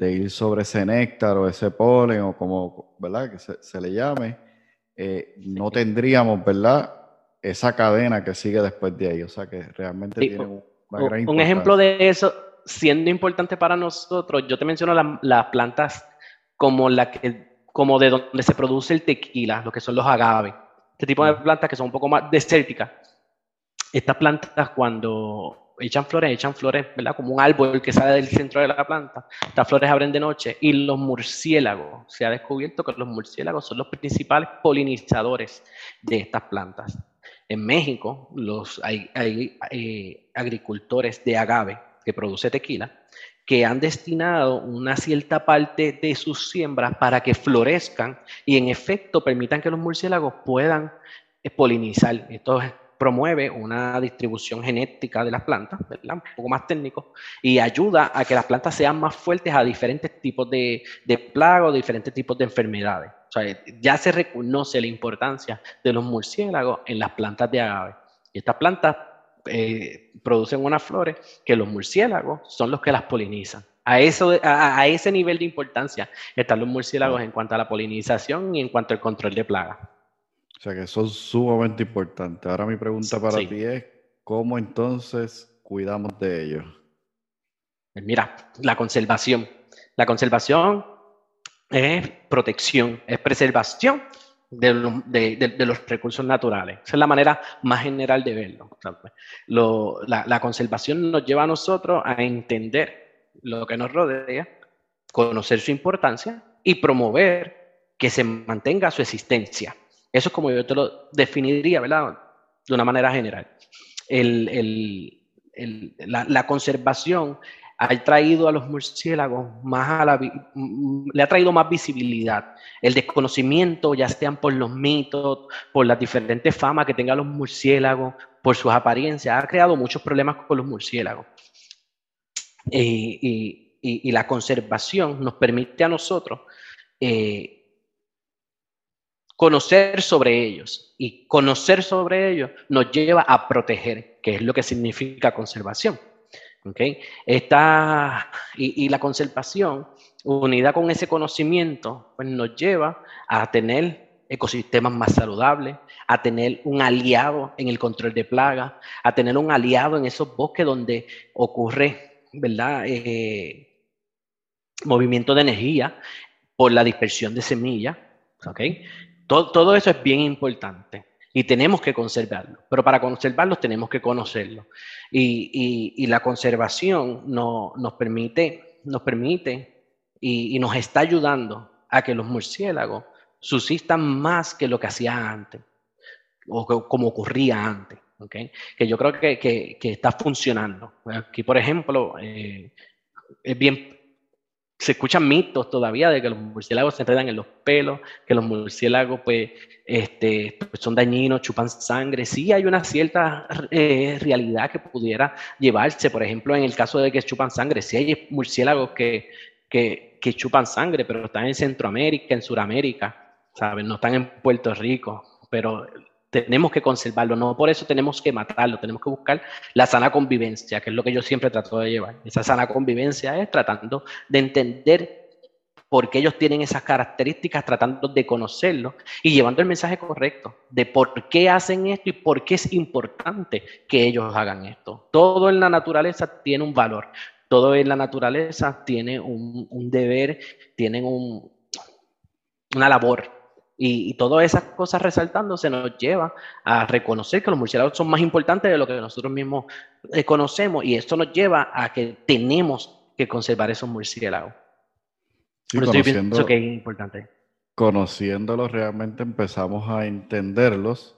ir sobre ese néctar o ese polen o como, ¿verdad? Que se, le llame, eh, no tendríamos, ¿verdad? Esa cadena que sigue después de ahí. O sea que realmente tiene un un ejemplo de eso, siendo importante para nosotros, yo te menciono las plantas como, la que, como de donde se produce el tequila, lo que son los agaves. Este tipo de plantas que son un poco más desérticas. Estas plantas cuando echan flores, echan flores, ¿verdad? Como un árbol que sale del centro de la planta. Estas flores abren de noche y los murciélagos, se ha descubierto que los murciélagos son los principales polinizadores de estas plantas. En México, los, hay, eh, agricultores de agave que produce tequila que han destinado una cierta parte de sus siembras para que florezcan y en efecto permitan que los murciélagos puedan eh, polinizar. Esto promueve una distribución genética de las plantas, un poco más técnico, y ayuda a que las plantas sean más fuertes a diferentes tipos de, de plagas, diferentes tipos de enfermedades ya se reconoce la importancia de los murciélagos en las plantas de agave. Y estas plantas eh, producen unas flores que los murciélagos son los que las polinizan. A, eso, a, ese nivel de importancia están los murciélagos en cuanto a la polinización y en cuanto al control de plagas. O sea que son sumamente importantes. Ahora mi pregunta para ti es, ¿cómo entonces cuidamos de ellos? Pues mira, la conservación. La conservación es protección, es preservación de, los recursos naturales. Esa es la manera más general de verlo. la, conservación nos lleva a nosotros a entender lo que nos rodea, conocer su importancia y promover que se mantenga su existencia. Eso es como yo te lo definiría, ¿verdad? De una manera general. la, conservación ha traído a los murciélagos más a la, le ha traído más visibilidad. El desconocimiento, ya sean por los mitos, por las diferentes famas que tengan los murciélagos, por sus apariencias, ha creado muchos problemas con los murciélagos. y, la conservación nos permite a nosotros eh, conocer sobre ellos. Y conocer sobre ellos nos lleva a proteger, que es lo que significa conservación. ¿Okay? Esta, y, la conservación, unida con ese conocimiento, pues nos lleva a tener ecosistemas más saludables, a tener un aliado en el control de plagas, a tener un aliado en esos bosques donde ocurre, ¿verdad? Eh, movimiento de energía por la dispersión de semillas, ¿ok? Todo, todo eso es bien importante y tenemos que conservarlo. Pero para conservarlos tenemos que conocerlo. Y, la conservación no, nos permite, nos permite y, nos está ayudando a que los murciélagos subsistan más que lo que hacía antes o como ocurría antes. ¿okay? Que yo creo que, que, está funcionando. Aquí, por ejemplo, eh, es bien se escuchan mitos todavía de que los murciélagos se enredan en los pelos, que los murciélagos pues, este, pues son dañinos, chupan sangre. Sí hay una cierta eh, realidad que pudiera llevarse, por ejemplo, en el caso de que chupan sangre, sí hay murciélagos que, que, que chupan sangre, pero están en Centroamérica, en Sudamérica, ¿saben? No están en Puerto Rico, pero tenemos que conservarlo, no por eso tenemos que matarlo, tenemos que buscar la sana convivencia, que es lo que yo siempre trato de llevar. Esa sana convivencia es tratando de entender por qué ellos tienen esas características, tratando de conocerlos y llevando el mensaje correcto de por qué hacen esto y por qué es importante que ellos hagan esto. Todo en la naturaleza tiene un valor, todo en la naturaleza tiene un, deber, tienen una labor y, todas esas cosas resaltando se nos lleva a reconocer que los murciélagos son más importantes de lo que nosotros mismos eh, conocemos y esto nos lleva a que tenemos que conservar eesos murciélagos. Sí, que es importante. Conociéndolos realmente empezamos a entenderlos,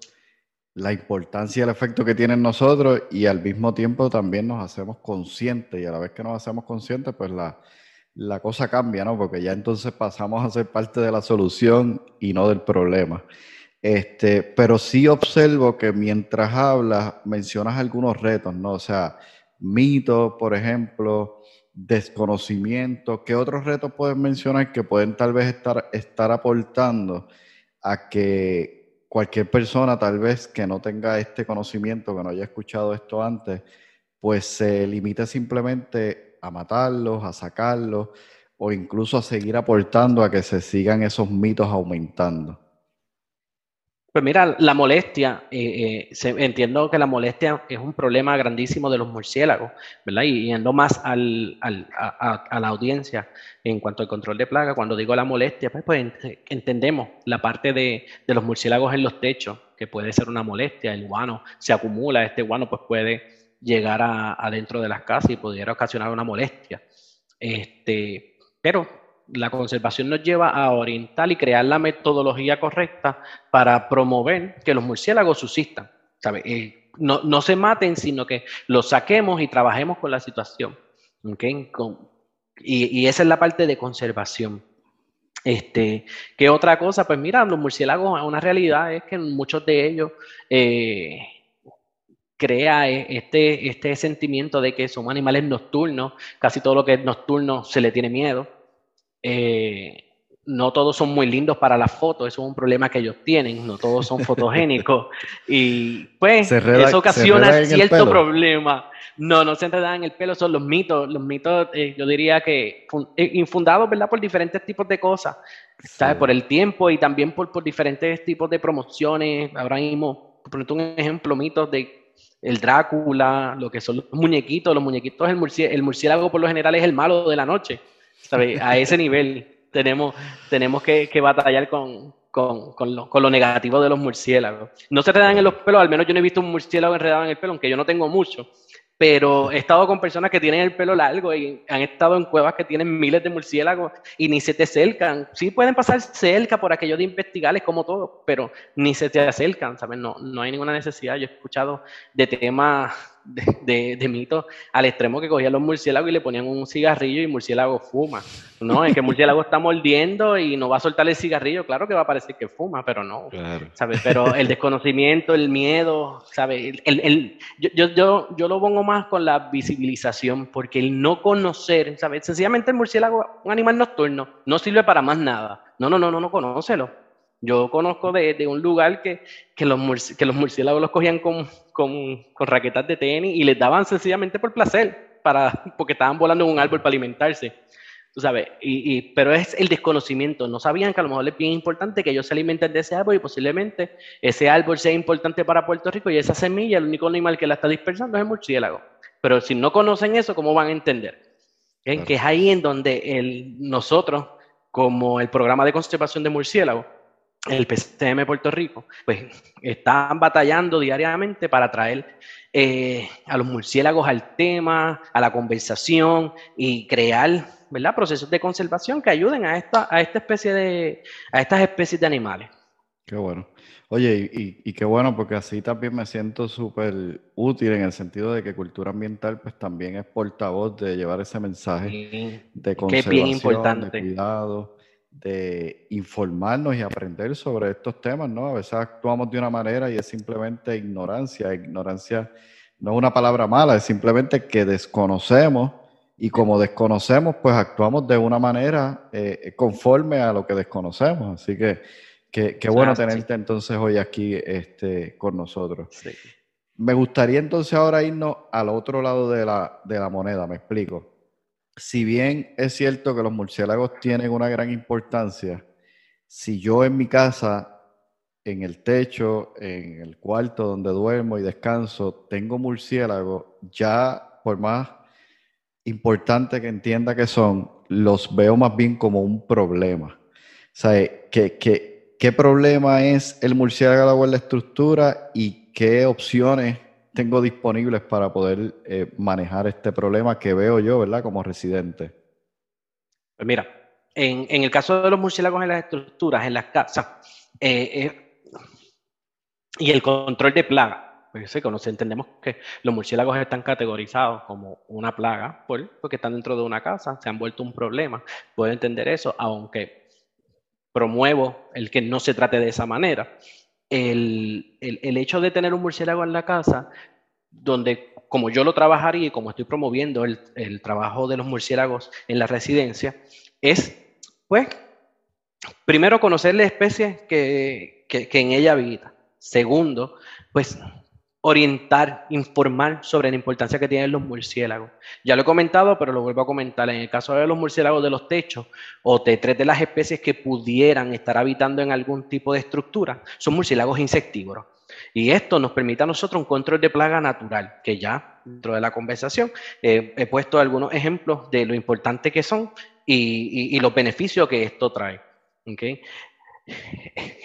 la importancia y el efecto que tienen nosotros y al mismo tiempo también nos hacemos conscientes y a la vez que nos hacemos conscientes pues la la cosa cambia, ¿no? Porque ya entonces pasamos a ser parte de la solución y no del problema. Este, pero sí observo que mientras hablas mencionas algunos retos, ¿no? O sea, mitos, por ejemplo, desconocimiento. ¿Qué otros retos puedes mencionar que pueden tal vez estar, estar aportando a que cualquier persona tal vez que no tenga este conocimiento, que no haya escuchado esto antes, pues se limite simplemente a matarlos, a sacarlos o incluso a seguir aportando a que se sigan esos mitos aumentando? Pues mira, la molestia, eh, eh, entiendo que la molestia es un problema grandísimo de los murciélagos, ¿verdad? Y yendo más al, a, la audiencia en cuanto al control de plaga, cuando digo la molestia, pues, pues entendemos la parte de, de, los murciélagos en los techos, que puede ser una molestia, el guano se acumula, este guano pues puede llegar adentro de las casas y pudiera ocasionar una molestia. Este, pero la conservación nos lleva a orientar y crear la metodología correcta para promover que los murciélagos subsistan. Eh, no, no, se maten, sino que los saquemos y trabajemos con la situación. y, esa es la parte de conservación. Este, ¿Qué otra cosa? Pues mira, los murciélagos, una realidad es que muchos de ellos eh, crea e, este, este sentimiento de que son animales nocturnos, casi todo lo que es nocturno se le tiene miedo. Eh, no todos son muy lindos para las fotos, eso es un problema que ellos tienen, no todos son fotogénicos. y pues eso ocasiona cierto problema. No, no se enredan en el pelo, son los mitos, los mitos eh, yo diría que eh, infundados, ¿verdad? Por diferentes tipos de cosas, ¿sabes? Por el tiempo y también por, por diferentes tipos de promociones. Ahora mismo, por un ejemplo, mitos de el Drácula, lo que son los muñequitos, los muñequitos, el, murciélago, el murciélago por lo general es el malo de la noche, A ese nivel tenemos, tenemos que, batallar con, con, con, lo, con, lo, negativo de los murciélagos. No se enredan en los pelos, al menos yo no he visto un murciélago enredado en el pelo, aunque yo no tengo mucho pero he estado con personas que tienen el pelo largo y han estado en cuevas que tienen miles de murciélagos y ni se te acercan. Sí pueden pasar cerca por aquello de investigarles como todo, pero ni se te acercan, ¿sabes? No, no hay ninguna necesidad. Yo he escuchado de temas de, de, mitos al extremo que cogían los murciélagos y le ponían un cigarrillo y el murciélago fuma. No, es que el murciélago está mordiendo y no va a soltar el cigarrillo. Claro que va a parecer que fuma, pero no. ¿sabes? Pero el desconocimiento, el miedo, ¿sabes? El, el, yo, yo, yo lo pongo más con la visibilización, porque el no conocer, ¿sabes? Sencillamente el murciélago, un animal nocturno, no sirve para más nada. No, no, no, no, no conócelo. Yo conozco de, de un lugar que, que, los que los murciélagos los cogían con, con, con, raquetas de tenis y les daban sencillamente por placer, para, porque estaban volando en un árbol para alimentarse. Tú sabes, y, y, pero es el desconocimiento. No sabían que a lo mejor es bien importante que ellos se alimenten de ese árbol y posiblemente ese árbol sea importante para Puerto Rico y esa semilla, el único animal que la está dispersando es el murciélago. Pero si no conocen eso, ¿cómo van a entender? Que es ahí en donde el, nosotros, como el programa de conservación de murciélagos, el PCM Puerto Rico, pues están batallando diariamente para traer eh, a los murciélagos al tema, a la conversación y crear ¿verdad? procesos de conservación que ayuden a esta, a esta especie de, a estas especies de animales. Qué bueno. Oye, y, qué bueno, porque así también me siento súper útil en el sentido de que cultura ambiental pues también es portavoz de llevar ese mensaje de conservación, de cuidado de informarnos y aprender sobre estos temas, ¿no? A veces actuamos de una manera y es simplemente ignorancia. Ignorancia no es una palabra mala, es simplemente que desconocemos y como desconocemos, pues actuamos de una manera eh, conforme a lo que desconocemos. Así que qué bueno tenerte entonces hoy aquí este, con nosotros. Me gustaría entonces ahora irnos al otro lado de la, de la moneda, me explico si bien es cierto que los murciélagos tienen una gran importancia, si yo en mi casa, en el techo, en el cuarto donde duermo y descanso, tengo murciélagos, ya por más importante que entienda que son, los veo más bien como un problema. O ¿qué, problema es el murciélago de la estructura y qué opciones tengo disponibles para poder eh, manejar este problema que veo yo, ¿verdad? Como residente. Pues mira, en, el caso de los murciélagos en las estructuras, en las casas, eh, eh, y el control de plaga, pues entendemos que los murciélagos están categorizados como una plaga porque están dentro de una casa, se han vuelto un problema. Puedo entender eso, aunque promuevo el que no se trate de esa manera el, el, hecho de tener un murciélago en la casa, donde como yo lo trabajaría y como estoy promoviendo el, el trabajo de los murciélagos en la residencia, es, pues, primero conocer la especie que, que en ella habita. Segundo, pues orientar, informar sobre la importancia que tienen los murciélagos. Ya lo he comentado, pero lo vuelvo a comentar. En el caso de los murciélagos de los techos o de tres de las especies que pudieran estar habitando en algún tipo de estructura, son murciélagos insectívoros. Y esto nos permite a nosotros un control de plaga natural, que ya dentro de la conversación eh, he puesto algunos ejemplos de lo importante que son y, los beneficios que esto trae. ¿okay?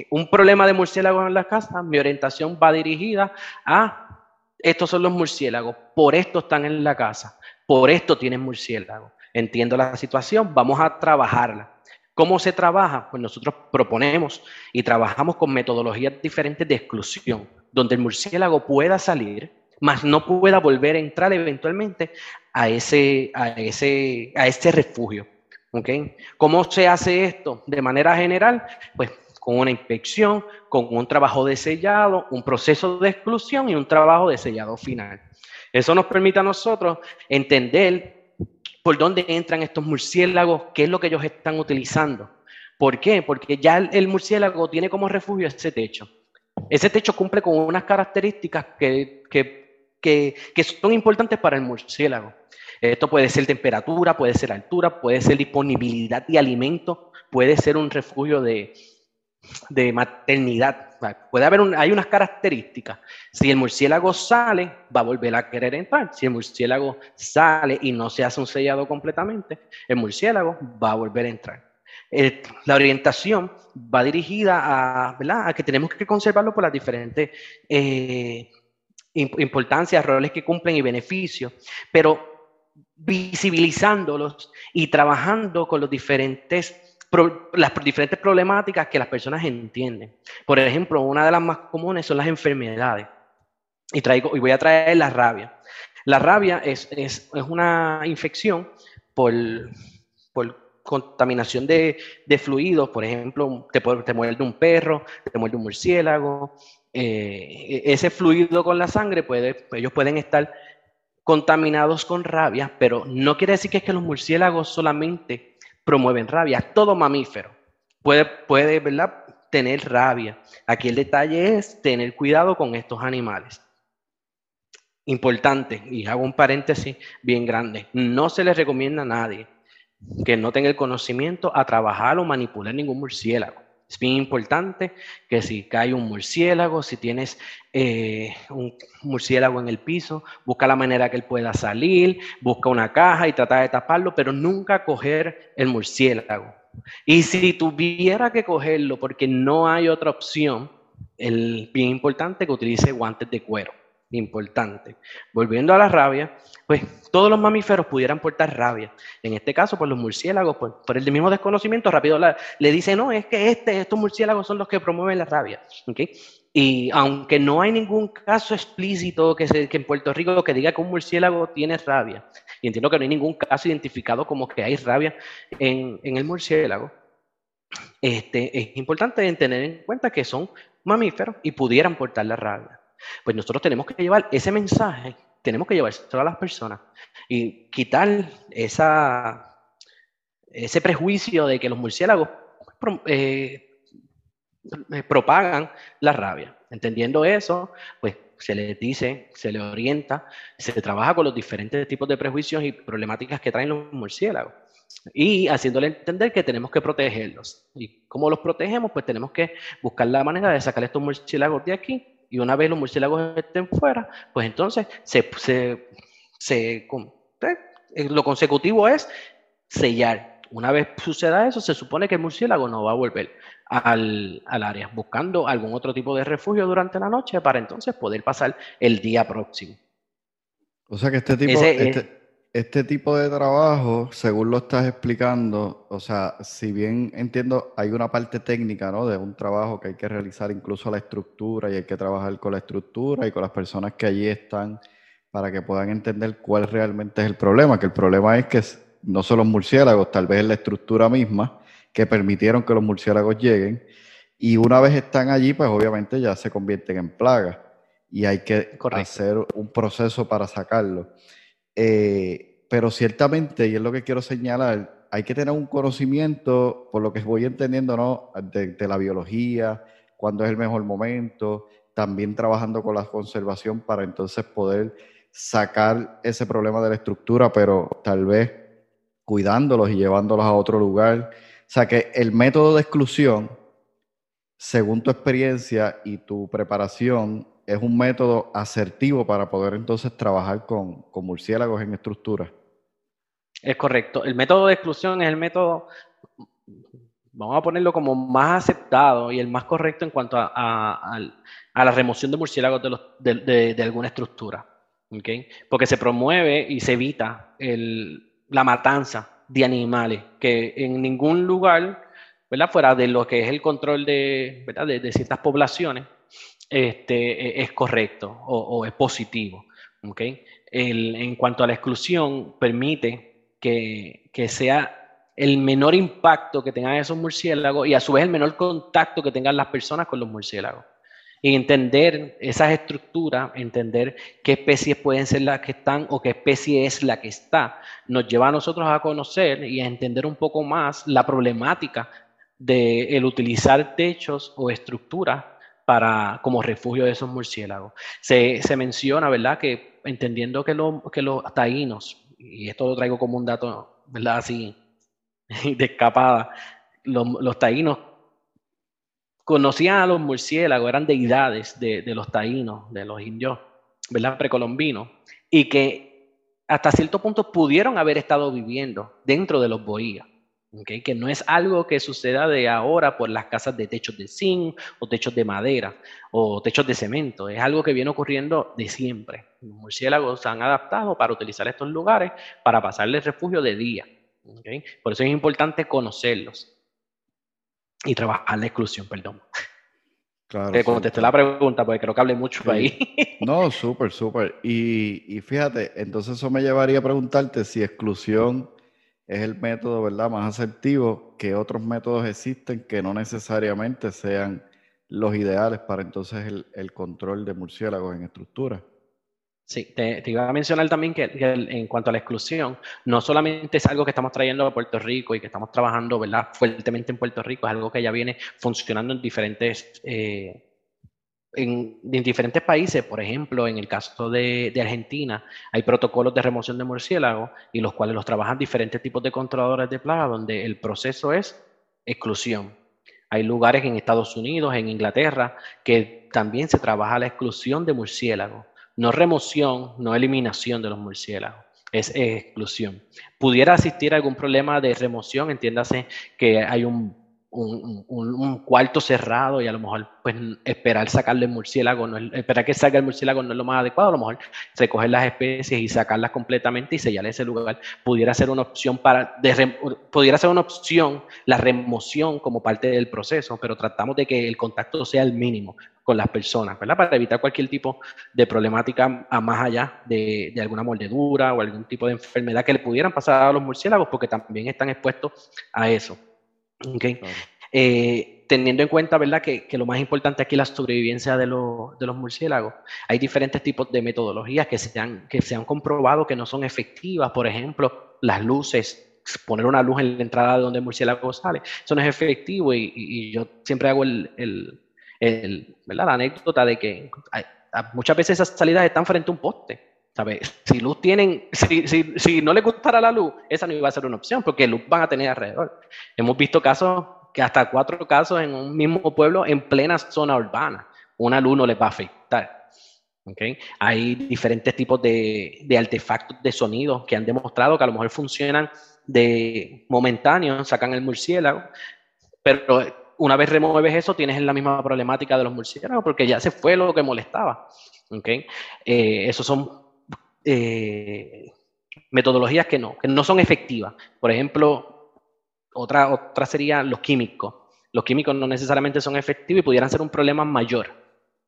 Un problema de murciélagos en la casa, mi orientación va dirigida a estos son los murciélagos, por esto están en la casa, por esto tienen murciélagos. Entiendo la situación, vamos a trabajarla. ¿Cómo se trabaja? Pues nosotros proponemos y trabajamos con metodologías diferentes de exclusión, donde el murciélago pueda salir, mas no pueda volver a entrar eventualmente a ese, a ese, a ese refugio. ¿Cómo se hace esto? De manera general, pues con una inspección, con un trabajo de sellado, un proceso de exclusión y un trabajo de sellado final. Eso nos permite a nosotros entender por dónde entran estos murciélagos, qué es lo que ellos están utilizando. ¿Por qué? Porque ya el, murciélago tiene como refugio ese techo. Ese techo cumple con unas características que, que son importantes para el murciélago. Esto puede ser temperatura, puede ser altura, puede ser disponibilidad de alimento, puede ser un refugio de, maternidad. Puede haber hay unas características. Si el murciélago sale, va a volver a querer entrar. Si el murciélago sale y no se hace un sellado completamente, el murciélago va a volver a entrar. la orientación va dirigida a, a, que tenemos que conservarlo por las diferentes eh, importancias, roles que cumplen y beneficios, pero visibilizándolos y trabajando con los diferentes las diferentes problemáticas que las personas entienden. Por ejemplo, una de las más comunes son las enfermedades. Y, traigo, y voy a traer la rabia. La rabia es, es, es una infección por, por contaminación de, de, fluidos, por ejemplo, te, te, muerde un perro, te muerde un murciélago. Eh, e, ese fluido con la sangre, puede, ellos pueden estar contaminados con rabia, pero no quiere decir que es que los murciélagos solamente promueven rabia. Todo mamífero puede, puede ¿verdad? tener rabia. Aquí el detalle es tener cuidado con estos animales. Importante, y hago un paréntesis bien grande, no se les recomienda a nadie que no tenga el conocimiento a trabajar o manipular ningún murciélago. Es bien importante que si cae un murciélago, si tienes eh, un murciélago en el piso, busca la manera que él pueda salir, busca una caja y trata de taparlo, pero nunca coger el murciélago. Y si tuviera que cogerlo porque no hay otra opción, es bien importante que utilice guantes de cuero importante. Volviendo a la rabia, pues todos los mamíferos pudieran portar rabia. En este caso, por los murciélagos, pues, por el mismo desconocimiento, rápido le dice, no, es que este, estos murciélagos son los que promueven la rabia. Y aunque no hay ningún caso explícito que, se, que en Puerto Rico que diga que un murciélago tiene rabia, y entiendo que no hay ningún caso identificado como que hay rabia en, en el murciélago, este, es importante tener en cuenta que son mamíferos y pudieran portar la rabia. Pues nosotros tenemos que llevar ese mensaje, tenemos que llevárselo a las personas y quitar esa, ese prejuicio de que los murciélagos eh, eh, propagan la rabia. Entendiendo eso, pues se les dice, se les orienta, se trabaja con los diferentes tipos de prejuicios y problemáticas que traen los murciélagos. Y haciéndole entender que tenemos que protegerlos. ¿Y cómo los protegemos? Pues tenemos que buscar la manera de sacar estos murciélagos de aquí y una vez los murciélagos estén fuera, pues entonces se, se, se, eh, lo consecutivo es sellar. Una vez suceda eso, se supone que el murciélago no va a volver al, al, área, buscando algún otro tipo de refugio durante la noche para entonces poder pasar el día próximo. O sea que este tipo, este, este tipo de trabajo, según lo estás explicando, o sea, si bien entiendo, hay una parte técnica, ¿no? De un trabajo que hay que realizar incluso la estructura y hay que trabajar con la estructura y con las personas que allí están para que puedan entender cuál realmente es el problema, que el problema es que no son los murciélagos, tal vez es la estructura misma que permitieron que los murciélagos lleguen y una vez están allí, pues obviamente ya se convierten en plagas y hay que hacer un proceso para sacarlo. Eh, pero ciertamente, y es lo que quiero señalar, hay que tener un conocimiento, por lo que voy entendiendo, ¿no? De, la biología, cuándo es el mejor momento, también trabajando con la conservación para entonces poder sacar ese problema de la estructura, pero tal vez cuidándolos y llevándolos a otro lugar. O sea que el método de exclusión, según tu experiencia y tu preparación, es un método asertivo para poder entonces trabajar con, murciélagos en estructura. Es correcto. El método de exclusión es el método, vamos a ponerlo como más aceptado y el más correcto en cuanto a, la remoción de murciélagos de, alguna estructura. ¿okay? Porque se promueve y se evita la matanza de animales que en ningún lugar, ¿verdad? fuera de lo que es el control de, de ciertas poblaciones, este, e, es correcto o, es positivo. ¿okay? en cuanto a la exclusión, permite que, que, sea el menor impacto que tengan esos murciélagos y a su vez el menor contacto que tengan las personas con los murciélagos. Y entender esas estructuras, entender qué especies pueden ser las que están o qué especie es la que está, nos lleva a nosotros a conocer y a entender un poco más la problemática de utilizar techos o estructuras para, como refugio de esos murciélagos. Se, se menciona, ¿verdad?, que entendiendo que, que los taínos, y esto lo traigo como un dato, ¿verdad?, así, de escapada, los, los taínos conocían a los murciélagos, eran deidades de, de, los taínos, de los indios, ¿verdad?, precolombinos, y que hasta cierto punto pudieron haber estado viviendo dentro de los bohías. Que no es algo que suceda de ahora por las casas de techos de zinc o techos de madera o techos de cemento, es algo que viene ocurriendo de siempre. Los murciélagos se han adaptado para utilizar estos lugares para pasarles refugio de día. Por eso es importante conocerlos y trabajar la exclusión, perdón. Claro, Te contesté la pregunta porque creo que hablé mucho ahí. No, súper, súper. Y, y fíjate, entonces eso me llevaría a preguntarte si exclusión es el método, ¿verdad?, más asertivo que otros métodos existen que no necesariamente sean los ideales para entonces el, control de murciélagos en estructuras. Sí, te, iba a mencionar también que, en cuanto a la exclusión, no solamente es algo que estamos trayendo a Puerto Rico y que estamos trabajando ¿verdad? fuertemente en Puerto Rico, es algo que ya viene funcionando en diferentes eh, en, diferentes países, por ejemplo, en el caso de, Argentina, hay protocolos de remoción de murciélagos y los cuales los trabajan diferentes tipos de controladores de plaga, donde el proceso es exclusión. Hay lugares en Estados Unidos, en Inglaterra, que también se trabaja la exclusión de murciélagos. No remoción, no eliminación de los murciélagos es exclusión. Pudiera existir algún problema de remoción, entiéndase que hay un un, cuarto cerrado y a lo mejor pues esperar sacarle el murciélago, no esperar que salga el murciélago no es lo más adecuado, a lo mejor recoger las especies y sacarlas completamente y sellar ese lugar pudiera ser una opción para, pudiera ser una opción la remoción como parte del proceso, pero tratamos de que el contacto sea el mínimo con las personas, ¿verdad? Para evitar cualquier tipo de problemática a más allá de, de alguna mordedura o algún tipo de enfermedad que le pudieran pasar a los murciélagos porque también están expuestos a eso. Okay. Eh, teniendo en cuenta, ¿verdad?, que, lo más importante aquí es la sobrevivencia de, los murciélagos. Hay diferentes tipos de metodologías que se, han, que se han comprobado que no son efectivas. Por ejemplo, las luces, poner una luz en la entrada de donde el murciélago sale, eso no es efectivo y, yo siempre hago el, ¿verdad? la anécdota de que muchas veces esas salidas están frente a un poste. ¿Sabes? Si luz tienen, si, si, si, no les gustara la luz, esa no iba a ser una opción, porque luz van a tener alrededor. Hemos visto casos que hasta cuatro casos en un mismo pueblo en plena zona urbana, una luz no les va a afectar. ¿okay? Hay diferentes tipos de, de, artefactos de sonido que han demostrado que a lo mejor funcionan de momentáneo, sacan el murciélago, pero una vez remueves eso, tienes la misma problemática de los murciélagos porque ya se fue lo que molestaba. ¿okay? Eh, esos son eh, metodologías que no, que no son efectivas. Por ejemplo, otra, otra sería los químicos. Los químicos no necesariamente son efectivos y pudieran ser un problema mayor.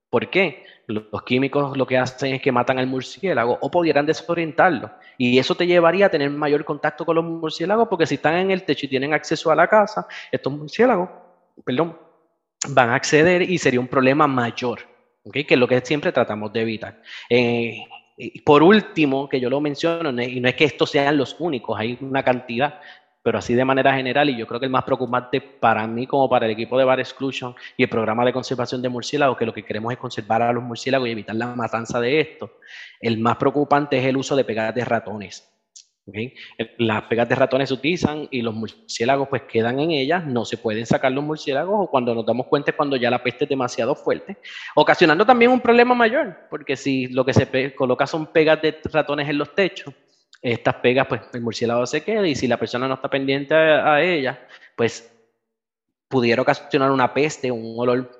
¿Por qué? Los químicos lo que hacen es que matan al murciélago o pudieran desorientarlo. Y eso te llevaría a tener mayor contacto con los murciélagos porque si están en el techo y tienen acceso a la casa, estos murciélagos, perdón, van a acceder y sería un problema mayor, ¿okay? que es lo que siempre tratamos de evitar. Eh, por último, que yo lo menciono, y no es que estos sean los únicos, hay una cantidad, pero así de manera general, y yo creo que el más preocupante para mí como para el equipo de Bar Exclusion y el programa de conservación de murciélagos, que lo que queremos es conservar a los murciélagos y evitar la matanza de estos, el más preocupante es el uso de pegadas de ratones. Las pegas de ratones se utilizan y los murciélagos pues quedan en ellas, no se pueden sacar los murciélagos o cuando nos damos cuenta es cuando ya la peste es demasiado fuerte, ocasionando también un problema mayor, porque si lo que se coloca son pegas de ratones en los techos, estas pegas pues el murciélago se queda y si la persona no está pendiente a, ellas, pues pudiera ocasionar una peste, un olor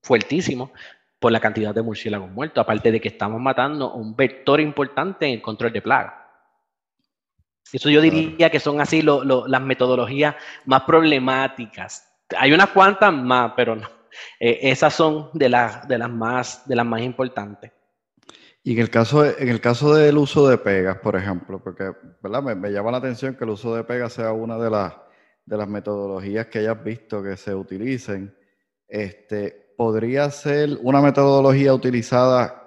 fuertísimo por la cantidad de murciélagos muertos, aparte de que estamos matando un vector importante en el control de plagas. Eso yo diría que son así las metodologías más problemáticas. Hay unas cuantas más, pero no. Eh, esas son de, de, las más, de las más importantes. Y en el caso, en el caso del uso de pegas, por ejemplo, porque ¿verdad? Me, llama la atención que el uso de pegas sea una de las, de las metodologías que hayas visto que se utilicen. Este, ¿Podría ser una metodología utilizada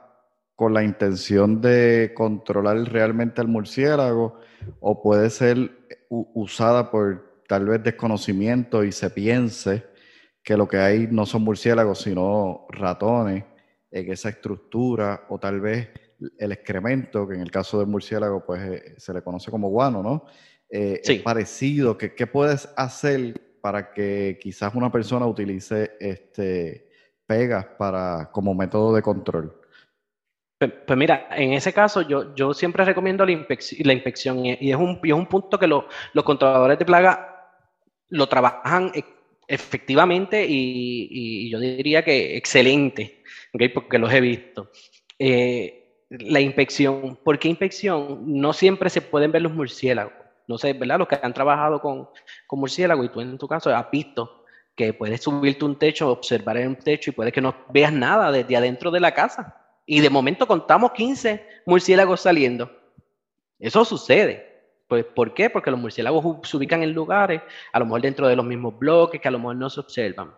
con la intención de controlar realmente al murciélago o puede ser usada por tal vez desconocimiento y se piense que lo que hay no son murciélagos sino ratones en esa estructura o tal vez el excremento, que en el caso del murciélago pues eh, se le conoce como guano, ¿no? Eh, es parecido, ¿Qué, ¿qué puedes hacer para que quizás una persona utilice este, pegas para, como método de control? Pues, pues, mira, en ese caso yo, yo siempre recomiendo la, inspección, la inspección y, es un, y es un punto que los controladores de plaga lo trabajan e, efectivamente y, yo diría que excelente, porque los he visto. Eh, la inspección, ¿por qué inspección? No siempre se pueden ver los murciélagos. No sé, ¿verdad? Los que han trabajado con, con murciélagos y tú en tu caso has visto que puedes subirte un techo, observar en un techo y puede que no veas nada desde adentro de la casa. Y de momento contamos 15 murciélagos saliendo. Eso sucede. Pues, ¿Por qué? Porque los murciélagos se ubican en lugares, a lo mejor dentro de los mismos bloques, que a lo mejor no se observan.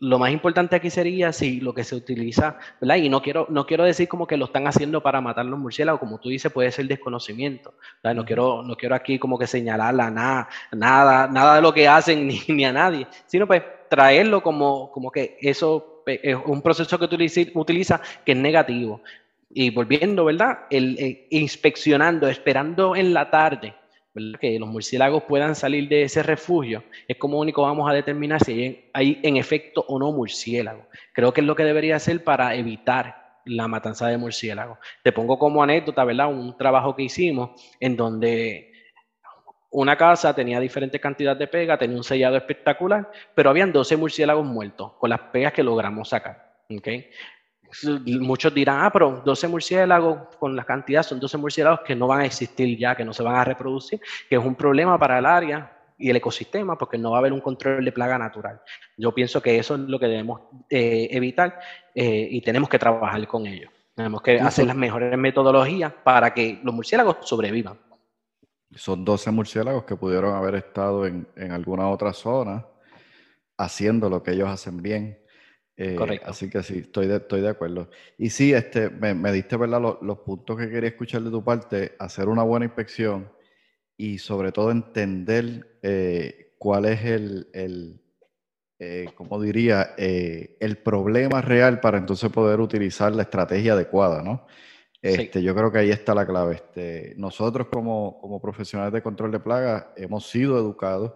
Lo más importante aquí sería si lo que se utiliza, ¿verdad? Y no quiero, no quiero decir como que lo están haciendo para matar los murciélagos, como tú dices, puede ser desconocimiento. No quiero, no quiero aquí como que señalarla nada, nada, nada de lo que hacen ni, ni a nadie, sino pues traerlo como, como que eso es un proceso que utiliza, utiliza que es negativo y volviendo, ¿verdad? El, eh, inspeccionando, esperando en la tarde, ¿verdad? Que los murciélagos puedan salir de ese refugio, es como único vamos a determinar si hay, en efecto o no murciélagos. Creo que es lo que debería hacer para evitar la matanza de murciélagos. Te pongo como anécdota, ¿verdad? Un trabajo que hicimos en donde una casa tenía diferentes cantidades de pegas, tenía un sellado espectacular, pero habían 12 murciélagos muertos con las pegas que logramos sacar. ¿okay? muchos dirán, ah, pero 12 murciélagos con la cantidad son 12 murciélagos que no van a existir ya, que no se van a reproducir, que es un problema para el área y el ecosistema porque no va a haber un control de plaga natural. Yo pienso que eso es lo que debemos eh, evitar eh, y tenemos que trabajar con ello. Tenemos que hacer las mejores metodologías para que los murciélagos sobrevivan. Son 12 murciélagos que pudieron haber estado en, en alguna otra zona haciendo lo que ellos hacen bien eh, Correcto. Así que sí, estoy de, estoy de acuerdo. Y sí, este, me, diste ¿verdad? Los, puntos que quería escuchar de tu parte, hacer una buena inspección y sobre todo entender eh, cuál es el, el eh, como diría, el problema real para entonces poder utilizar la estrategia adecuada, ¿no? Este, Yo creo que ahí está la clave. Este, nosotros como, como profesionales de control de plagas hemos sido educados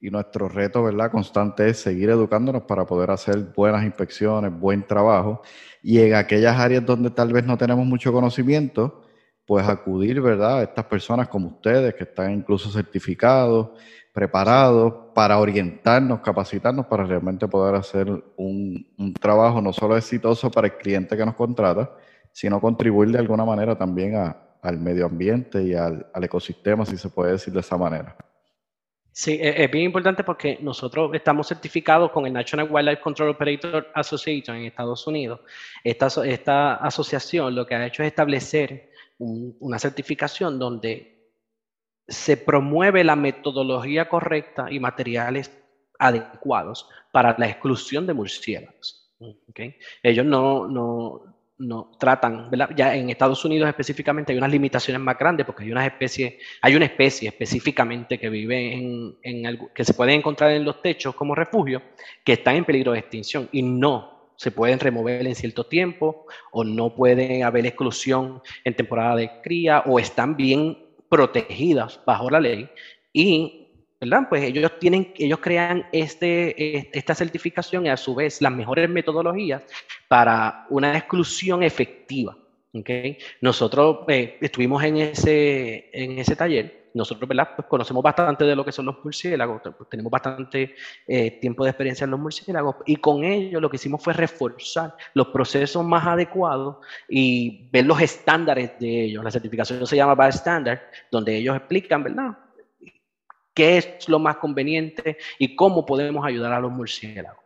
y nuestro reto, ¿verdad? Constante es seguir educándonos para poder hacer buenas inspecciones, buen trabajo y en aquellas áreas donde tal vez no tenemos mucho conocimiento, pues acudir, ¿verdad? A estas personas como ustedes que están incluso certificados, preparados para orientarnos, capacitarnos para realmente poder hacer un, trabajo no solo exitoso para el cliente que nos contrata, sino contribuir de alguna manera también al medio ambiente y al ecosistema, si se puede decir de esa manera. Sí, e, es bien importante porque nosotros estamos certificados con el National Wildlife Control Operator Association en Estados Unidos. Esta, esta asociación lo que ha hecho es establecer una certificación donde se promueve la metodología correcta y materiales adecuados para la exclusión de murciélagos. ¿okay? Ellos no, no, no tratan, ya en Estados Unidos específicamente hay unas limitaciones más grandes porque hay unas especies, hay una especie específicamente que vive en, en que se puede encontrar en los techos como refugio, que están en peligro de extinción y no se pueden remover en cierto tiempo o no puede haber exclusión en temporada de cría o están bien protegidas bajo la ley y ¿verdad? Pues ellos crean este, esta certificación y a su vez las mejores metodologías para una exclusión efectiva. ¿okay? Nosotros eh, estuvimos en ese, en ese taller, nosotros. Pues conocemos bastante de lo que son los murciélagos, pues tenemos bastante eh, tiempo de experiencia en los murciélagos y con ello lo que hicimos fue reforzar los procesos más adecuados y ver los estándares de ellos. La certificación se llama BAS Standard, donde ellos explican, ¿verdad? Qué es lo más conveniente y cómo podemos ayudar a los murciélagos.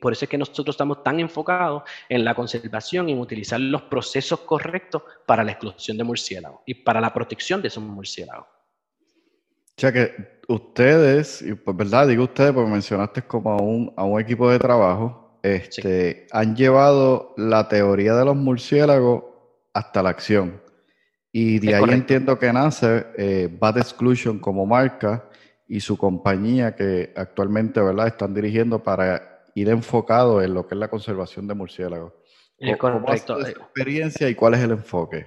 Por eso es que nosotros estamos tan enfocados en la conservación y en utilizar los procesos correctos para la exclusión de murciélagos y para la protección de esos murciélagos. O sea que ustedes, y pues verdad, digo ustedes porque mencionaste como a un, a un equipo de trabajo, este, han llevado la teoría de los murciélagos hasta la acción. Y de ahí entiendo que nace eh, Bad Exclusion como marca y su compañía que actualmente ¿verdad? están dirigiendo para ir enfocado en lo que es la conservación de murciélagos. ¿Cómo es tu experiencia y cuál es el enfoque?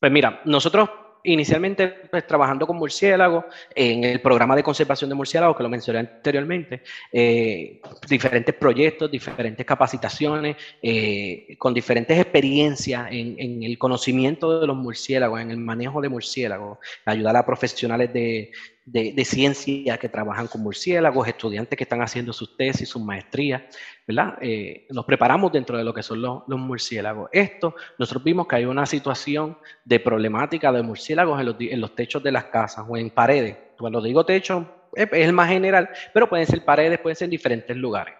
Pues mira, nosotros inicialmente pues, trabajando con murciélagos, en el programa de conservación de murciélagos que lo mencioné anteriormente, eh, diferentes proyectos, diferentes capacitaciones, eh, con diferentes experiencias en, el conocimiento de los murciélagos, en el manejo de murciélagos, ayudar a profesionales de, de, ciencia que trabajan con murciélagos, estudiantes que están haciendo sus tesis, sus maestrías, ¿verdad? Eh, nos preparamos dentro de lo que son los, murciélagos. Esto, nosotros vimos que hay una situación de problemática de murciélagos en los, techos de las casas o en paredes. Cuando digo techo, es, el más general, pero pueden ser paredes, pueden ser en diferentes lugares.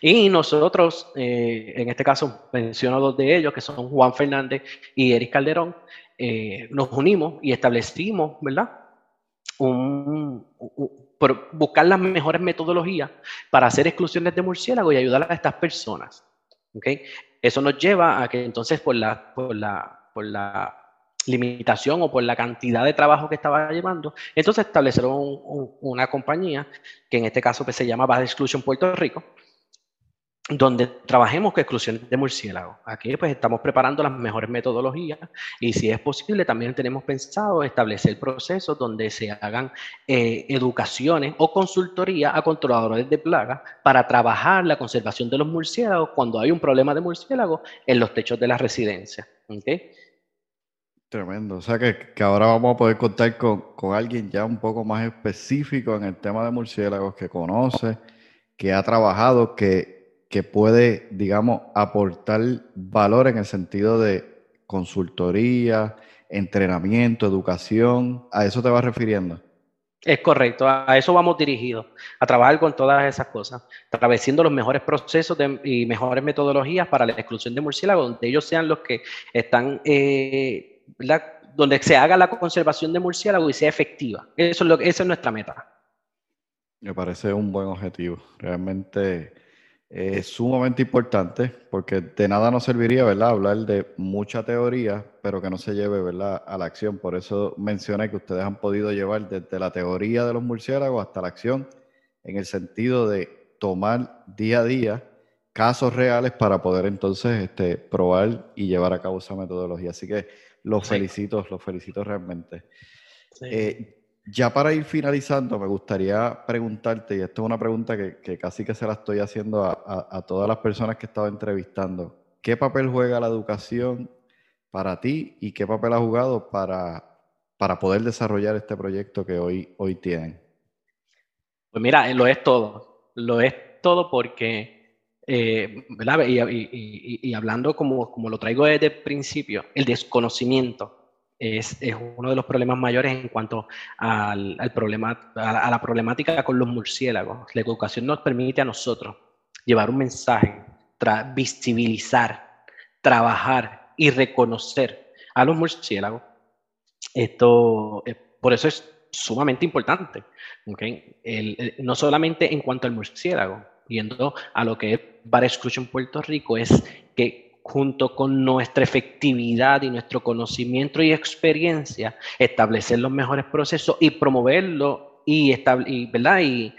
Y nosotros, eh, en este caso, menciono dos de ellos, que son Juan Fernández y Eric Calderón, eh, nos unimos y establecimos, ¿verdad? Por buscar las mejores metodologías para hacer exclusiones de murciélagos y ayudar a estas personas. ¿okay? Eso nos lleva a que entonces por la, por la, por la limitación o por la cantidad de trabajo que estaba llevando, entonces establecieron una compañía que en este caso pues, se llama Bad Exclusion Puerto Rico, donde trabajemos con exclusión de murciélagos. Aquí pues estamos preparando las mejores metodologías y si es posible también tenemos pensado establecer procesos donde se hagan eh, educaciones o consultoría a controladores de plagas para trabajar la conservación de los murciélagos cuando hay un problema de murciélagos en los techos de la residencia. Tremendo. O sea que, que, ahora vamos a poder contar con, con alguien ya un poco más específico en el tema de murciélagos que conoce, que ha trabajado, que que puede, digamos, aportar valor en el sentido de consultoría, entrenamiento, educación. ¿A eso te vas refiriendo? Es correcto, a eso vamos dirigidos, a trabajar con todas esas cosas, estableciendo los mejores procesos y mejores metodologías para la exclusión de murciélagos, donde ellos sean los que están, eh, donde se haga la conservación de murciélagos y sea efectiva. Eso es lo, esa es nuestra meta. Me parece un buen objetivo. Realmente es sumamente importante porque de nada nos serviría, ¿verdad? Hablar de mucha teoría, pero que no se lleve, ¿verdad? A la acción. Por eso mencioné que ustedes han podido llevar desde la teoría de los murciélagos hasta la acción, en el sentido de tomar día a día casos reales para poder entonces este, probar y llevar a cabo esa metodología. Así que los felicito, los felicito realmente. Eh, ya para ir finalizando, me gustaría preguntarte, y esto es una pregunta que, casi que se la estoy haciendo a, todas las personas que he estado entrevistando, ¿qué papel juega la educación para ti y qué papel ha jugado para, para poder desarrollar este proyecto que hoy, hoy tienen? Pues mira, lo es todo, lo es todo porque, eh, ¿verdad? Y, hablando como, como lo traigo desde el principio, el desconocimiento es, uno de los problemas mayores en cuanto al, problema, a la, problemática con los murciélagos. La educación nos permite a nosotros llevar un mensaje, visibilizar, trabajar y reconocer a los murciélagos. Esto, por eso es sumamente importante. no solamente en cuanto al murciélago, yendo a lo que es Bar Exclusion Puerto Rico, es que junto con nuestra efectividad y nuestro conocimiento y experiencia, establecer los mejores procesos y promoverlo y, ¿verdad? y,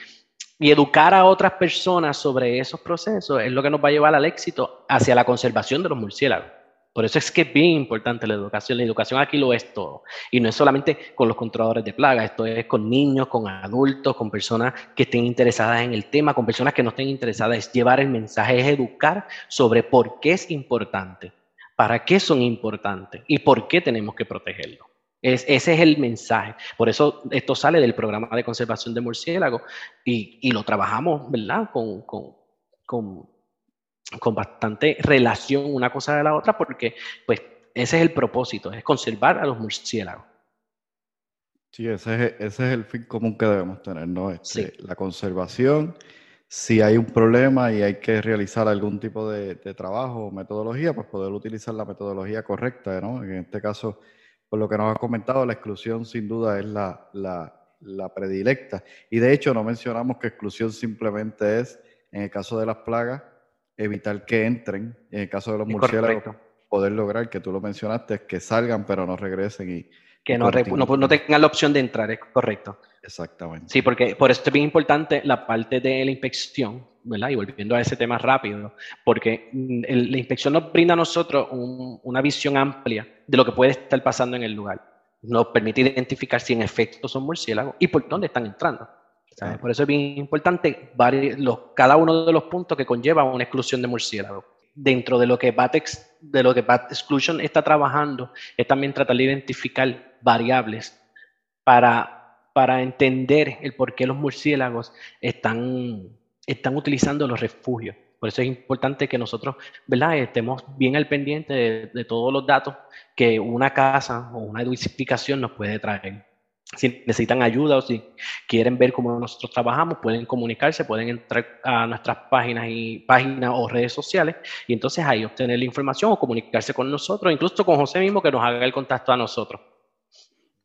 y educar a otras personas sobre esos procesos es lo que nos va a llevar al éxito hacia la conservación de los murciélagos. Por eso es que es bien importante la educación. La educación aquí lo es todo. Y no es solamente con los controladores de plagas, esto es con niños, con adultos, con personas que estén interesadas en el tema, con personas que no estén interesadas. Es llevar el mensaje, es educar sobre por qué es importante, para qué son importantes y por qué tenemos que protegerlo. ese es el mensaje. Por eso esto sale del programa de conservación de murciélagos y, lo trabajamos, ¿verdad? con, con con bastante relación una cosa de la otra, porque pues ese es el propósito, es conservar a los murciélagos. Sí, ese es, ese es el fin común que debemos tener, ¿no? Este, La conservación, si hay un problema y hay que realizar algún tipo de, trabajo o metodología, pues poder utilizar la metodología correcta, ¿no? En este caso, por lo que nos has comentado, la exclusión sin duda es la, la, la predilecta. Y de hecho, no mencionamos que exclusión simplemente es, en el caso de las plagas, evitar que entren, en el caso de los murciélagos, poder lograr, que tú lo mencionaste, que salgan pero no regresen y... Que no, no, tengan la opción de entrar, es correcto. Exactamente. Sí, porque por eso es bien importante la parte de la inspección, ¿verdad? Y volviendo a ese tema rápido, porque mm, la inspección nos brinda a nosotros una visión amplia de lo que puede estar pasando en el lugar. Nos permite identificar si en efecto son murciélagos y por dónde están entrando. Por eso es bien importante cada uno de los puntos que conlleva una exclusión de murciélago. Dentro de lo que BATEX, de lo que BAT Exclusion está trabajando, es también tratar de identificar variables para para entender el por qué los murciélagos están, están utilizando los refugios. Por eso es importante que nosotros ¿verdad? estemos bien al pendiente de, todos los datos que una casa o una edificación nos puede traer. Si necesitan ayuda o si quieren ver cómo nosotros trabajamos, pueden comunicarse, pueden entrar a nuestras páginas y páginas o redes sociales y entonces ahí obtener la información o comunicarse con nosotros, incluso con José mismo que nos haga el contacto a nosotros.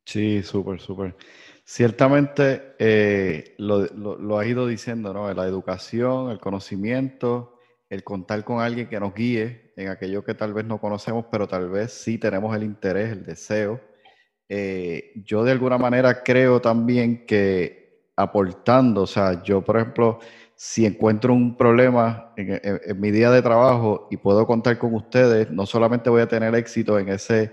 Sí, súper, súper. Ciertamente eh, lo, lo, has ido diciendo, ¿no? La educación, el conocimiento, el contar con alguien que nos guíe en aquello que tal vez no conocemos, pero tal vez sí tenemos el interés, el deseo. Eh, yo de alguna manera creo también que aportando, o sea, yo por ejemplo, si encuentro un problema en mi día de trabajo y puedo contar con ustedes, no solamente voy a tener éxito en ese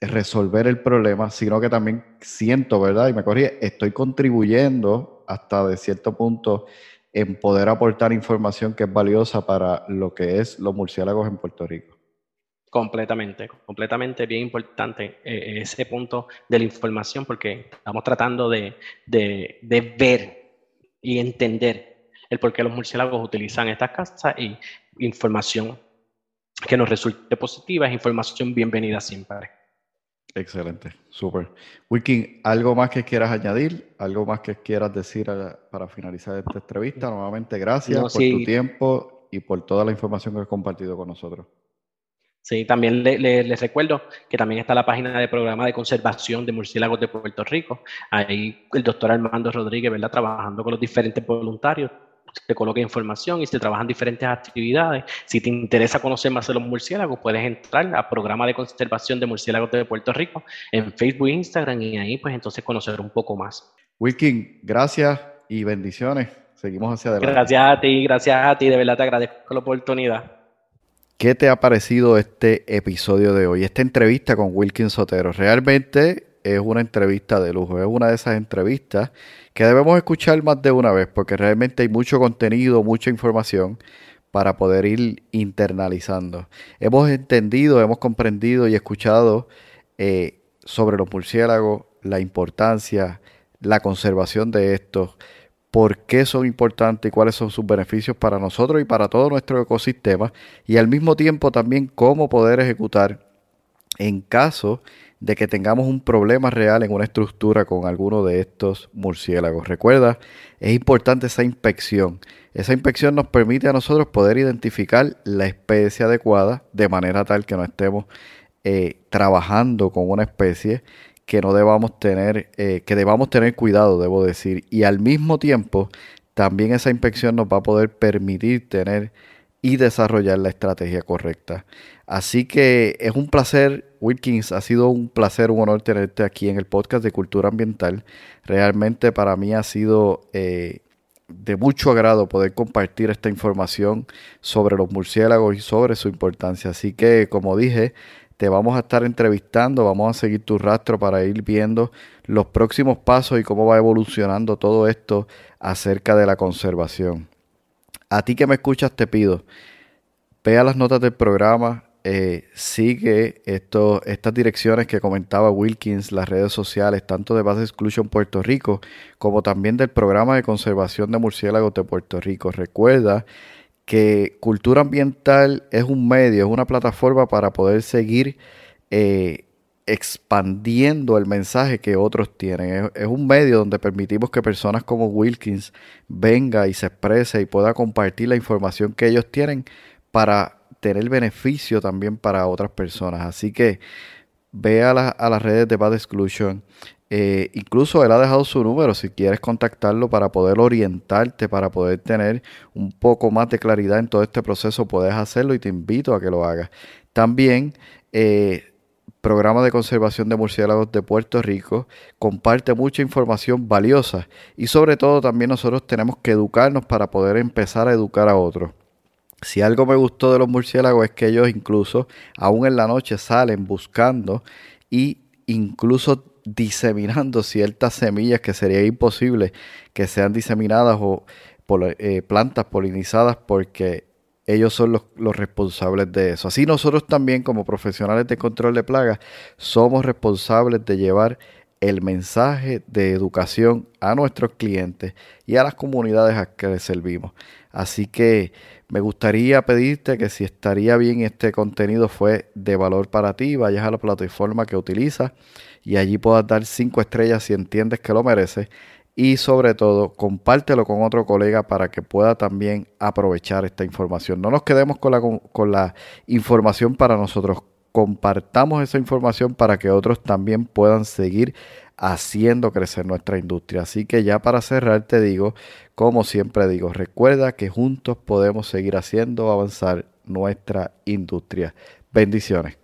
resolver el problema, sino que también siento, ¿verdad? Y me corrí, estoy contribuyendo hasta de cierto punto en poder aportar información que es valiosa para lo que es los murciélagos en Puerto Rico. Completamente, completamente bien importante eh, ese punto de la información porque estamos tratando de, de, ver y entender el por qué los murciélagos utilizan estas casas y información que nos resulte positiva es información bienvenida siempre. Excelente, súper. Wilkin, ¿algo más que quieras añadir? ¿Algo más que quieras decir para finalizar esta entrevista? Nuevamente, gracias por tu tiempo y por toda la información que has compartido con nosotros. Sí, también les recuerdo que también está la página de programa de conservación de murciélagos de Puerto Rico. Ahí el doctor Armando Rodríguez, ¿verdad? Trabajando con los diferentes voluntarios te coloca información y se trabajan diferentes actividades. Si te interesa conocer más de los murciélagos, puedes entrar al programa de conservación de murciélagos de Puerto Rico en Facebook e Instagram y ahí pues entonces conocer un poco más. Wilkin, gracias y bendiciones. Seguimos hacia adelante. Gracias a ti, gracias a ti, de verdad te agradezco la oportunidad. ¿Qué te ha parecido este episodio de hoy, esta entrevista con Wilkin Sotero? Realmente es una entrevista de lujo, es una de esas entrevistas que debemos escuchar más de una vez porque realmente hay mucho contenido, mucha información para poder ir internalizando. Hemos entendido, hemos comprendido y escuchado eh, sobre los murciélagos, la importancia, la conservación de estos, por qué son importantes y cuáles son sus beneficios para nosotros y para todo nuestro ecosistema y al mismo tiempo también cómo poder ejecutar en caso de que tengamos un problema real en una estructura con alguno de estos murciélagos. Recuerda, es importante esa inspección. Esa inspección nos permite a nosotros poder identificar la especie adecuada de manera tal que no estemos eh, trabajando con una especie que no debamos tener, eh, que debamos tener cuidado, debo decir. Y al mismo tiempo, también esa inspección nos va a poder permitir tener y desarrollar la estrategia correcta. Así que es un placer, Wilkins, ha sido un placer, un honor tenerte aquí en el podcast de Cultura Ambiental. Realmente para mí ha sido eh, de mucho agrado poder compartir esta información sobre los murciélagos y sobre su importancia. Así que, como dije, te vamos a estar entrevistando, vamos a seguir tu rastro para ir viendo los próximos pasos y cómo va evolucionando todo esto acerca de la conservación. A ti que me escuchas te pido, vea las notas del programa, eh, sigue esto, estas direcciones que comentaba Wilkins, las redes sociales, tanto de Base Exclusion Puerto Rico como también del programa de conservación de murciélagos de Puerto Rico. Recuerda que Cultura Ambiental es un medio, es una plataforma para poder seguir eh, expandiendo el mensaje que otros tienen. Es, un medio donde permitimos que personas como Wilkins venga y se exprese y pueda compartir la información que ellos tienen para tener beneficio también para otras personas. Así que ve a, las redes de Bad Exclusion. Eh, incluso él ha dejado su número si quieres contactarlo para poder orientarte, para poder tener un poco más de claridad en todo este proceso, puedes hacerlo y te invito a que lo hagas. También eh, Programa de Conservación de Murciélagos de Puerto Rico comparte mucha información valiosa y sobre todo también nosotros tenemos que educarnos para poder empezar a educar a otros. Si algo me gustó de los murciélagos es que ellos incluso, aún en la noche, salen buscando y incluso diseminando ciertas semillas que sería imposible que sean diseminadas o por, eh, plantas polinizadas porque ellos son los, los, responsables de eso. Así nosotros también como profesionales de control de plagas somos responsables de llevar el mensaje de educación a nuestros clientes y a las comunidades a que les servimos. Así que me gustaría pedirte que si estaría bien este contenido fue de valor para ti, vayas a la plataforma que utilizas y allí puedas dar cinco estrellas si entiendes que lo mereces y sobre todo compártelo con otro colega para que pueda también aprovechar esta información. No nos quedemos con la, con la información para nosotros, compartamos esa información para que otros también puedan seguir haciendo crecer nuestra industria. Así que ya para cerrar te digo, como siempre digo, recuerda que juntos podemos seguir haciendo avanzar nuestra industria. Bendiciones.